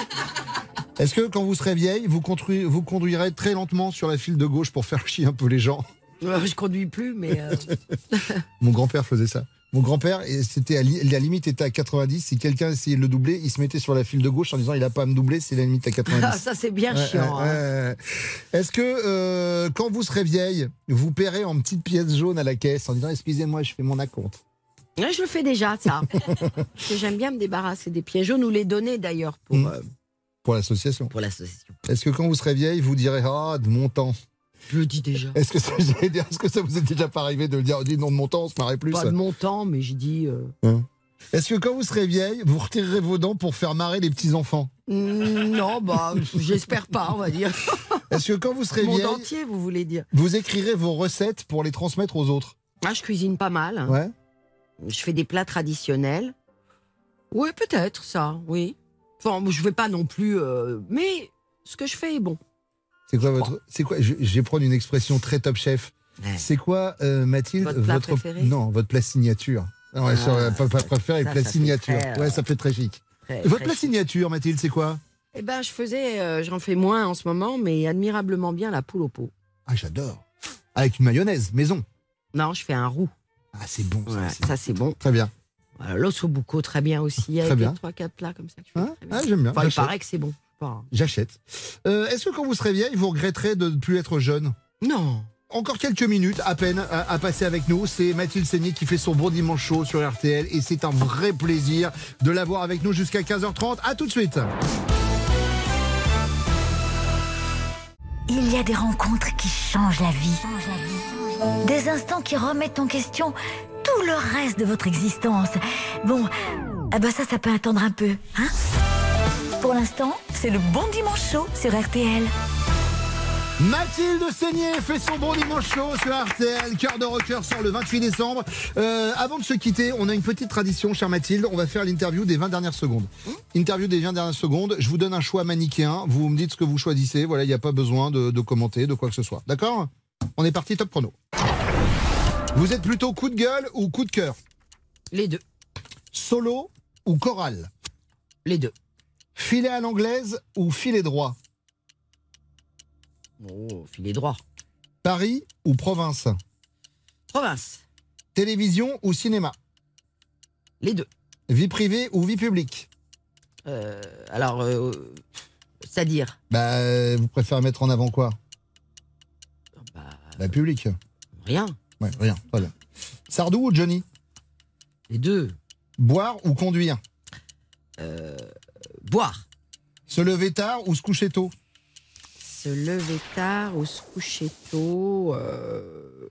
Est-ce que quand vous serez vieille, vous, conduirez, vous conduirez très lentement sur la file de gauche pour faire chier un peu les gens? Je conduis plus, mais. euh, Mon grand-père faisait ça. Mon grand-père, c'était à la limite était à 90. Si quelqu'un essayait de le doubler, il se mettait sur la file de gauche en disant il a pas à me doubler, c'est la limite à 90. Ah, ça, c'est bien Ouais, chiant. ouais, hein. ouais. Est-ce que euh, quand vous serez vieille, vous paierez en petites pièces jaunes à la caisse en disant excusez-moi, je fais mon acompte? Je le fais déjà, ça. Parce que j'aime bien me débarrasser des pièges jaunes ou les donner d'ailleurs pour, Mm. euh, pour l'association pour l'association. Est-ce que quand vous serez vieille, vous direz ah de mon temps Je le dis déjà. Est-ce que ça, j'allais dire, est-ce que ça vous est déjà pas arrivé de le dire dis non de mon temps, on se marrait plus Pas de mon temps, mais je dis. euh, Hein Est-ce que quand vous serez vieille, vous retirerez vos dents pour faire marrer les petits enfants mm, Non, bah, j'espère pas, on va dire. Est-ce que quand vous serez Mon vieille, entier, vous voulez dire vous écrirez vos recettes pour les transmettre aux autres? Ah, je cuisine pas mal. hein. Ouais. Je fais des plats traditionnels. Oui, peut-être ça, oui. Enfin, je vais pas non plus. euh, mais ce que je fais est bon. C'est quoi votre C'est quoi je, je vais prendre une expression très top chef. C'est quoi euh, Mathilde Votre plat préféré? Non votre plat signature. Non, ouais, Ah, sur, pas, pas préféré, ça, plat ça signature. très, euh, Ouais, ça fait très chic. Très- votre très plat chic. signature, Mathilde, c'est quoi? Eh ben, je faisais, euh, j'en fais moins en ce moment, mais admirablement bien la poule au pot. Ah, j'adore. Avec une mayonnaise, maison. Non, je fais un roux. Ah, c'est bon. Ça, Ouais, c'est- ça c'est bon. Très bien. L'os au bucco, très bien aussi. Avec bien. les trois, quatre plats comme ça. que je fais Hein? très bien. Ah, j'aime bien. Enfin, il paraît que c'est bon. Pas. J'achète. Euh, Est-ce que quand vous serez vieille, vous regretterez de ne plus être jeune? Non. Encore quelques minutes à peine à, à passer avec nous. C'est Mathilde Seigné qui fait son bon dimanche chaud sur RTL et c'est un vrai plaisir de l'avoir avec nous jusqu'à 15h30. À tout de suite. Il y a des rencontres qui changent la vie. Des instants qui remettent en question tout le reste de votre existence. Bon, ah bah ça, ça peut attendre un peu, hein? Pour l'instant, c'est le bon dimanche chaud sur RTL. Mathilde Seigné fait son bon dimanche chaud sur RTL. Cœur de rocker sort le 28 décembre. Euh, avant de se quitter, on a une petite tradition, chère Mathilde. On va faire l'interview des 20 dernières secondes. Interview des 20 dernières secondes. Je vous donne un choix manichéen. Vous me dites ce que vous choisissez. Voilà, il n'y a pas besoin de, de commenter, de quoi que ce soit. D'accord? On est parti, top chrono. Vous êtes plutôt coup de gueule ou coup de cœur? Les deux. Solo ou chorale Les deux. Filet à l'anglaise ou filet droit? Oh, filet droit. Paris ou province? Province. Télévision ou cinéma? Les deux. Vie privée ou vie publique? Euh, alors, euh, c'est-à-dire? Bah, euh, vous préférez mettre en avant quoi? La publique. Rien. Ouais, rien. Bien. Sardou ou Johnny? Les deux. Boire ou conduire? Euh, boire. Se lever tard ou se coucher tôt? Se lever tard ou se coucher tôt. euh,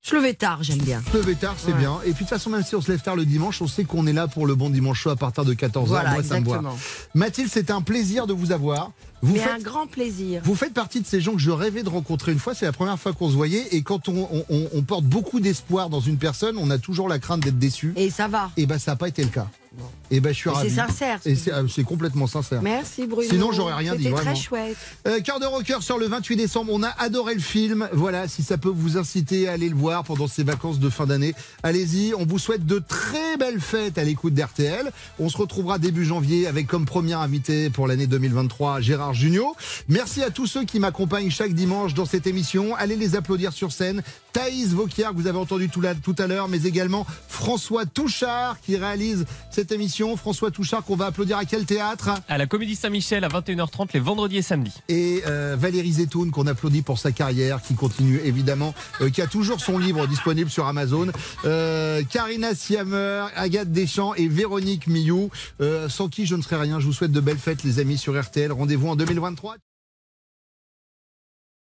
Se lever tard, j'aime bien. Se lever tard, c'est Ouais. bien. Et puis de toute façon, même si on se lève tard le dimanche, on sait qu'on est là pour le bon dimanche chaud à partir de 14h. Voilà, Moi, ça me voit. Mathilde, c'était un plaisir de vous avoir. Vous faites, un grand plaisir. vous faites partie de ces gens que je rêvais de rencontrer une fois. C'est la première fois qu'on se voyait. Et quand on, on- on- on porte beaucoup d'espoir dans une personne, on a toujours la crainte d'être déçu. Et ça va. Et ben, ça n'a pas été le cas. Et ben, je suis Et c'est ravi. sincère, Et que c'est complètement sincère. Merci Bruno. Sinon, j'aurais rien dit. C'était très chouette. Euh, Cœur de rocker sort le 28 décembre. On a adoré le film. Voilà, si ça peut vous inciter à aller le voir pendant ces vacances de fin d'année, allez-y. On vous souhaite de très belles fêtes à l'écoute d'RTL. On se retrouvera début janvier avec comme premier invité pour l'année 2023 Gérard Junior. Merci à tous ceux qui m'accompagnent chaque dimanche dans cette émission. Allez les applaudir sur scène. Thaïs Vauquier, que vous avez entendu tout, là- tout à l'heure, mais également François Touchard qui réalise cette émission. François Touchard qu'on va applaudir à quel théâtre? À la Comédie Saint-Michel à 21h30 les vendredis et samedis. et euh, Valérie Zetoun qu'on applaudit pour sa carrière qui continue évidemment euh, qui a toujours son livre disponible sur Amazon. Euh, Karina Siamer Agathe Deschamps et Véronique Millou sans qui je ne serais rien. Je vous souhaite de belles fêtes les amis sur RTL rendez-vous en 2023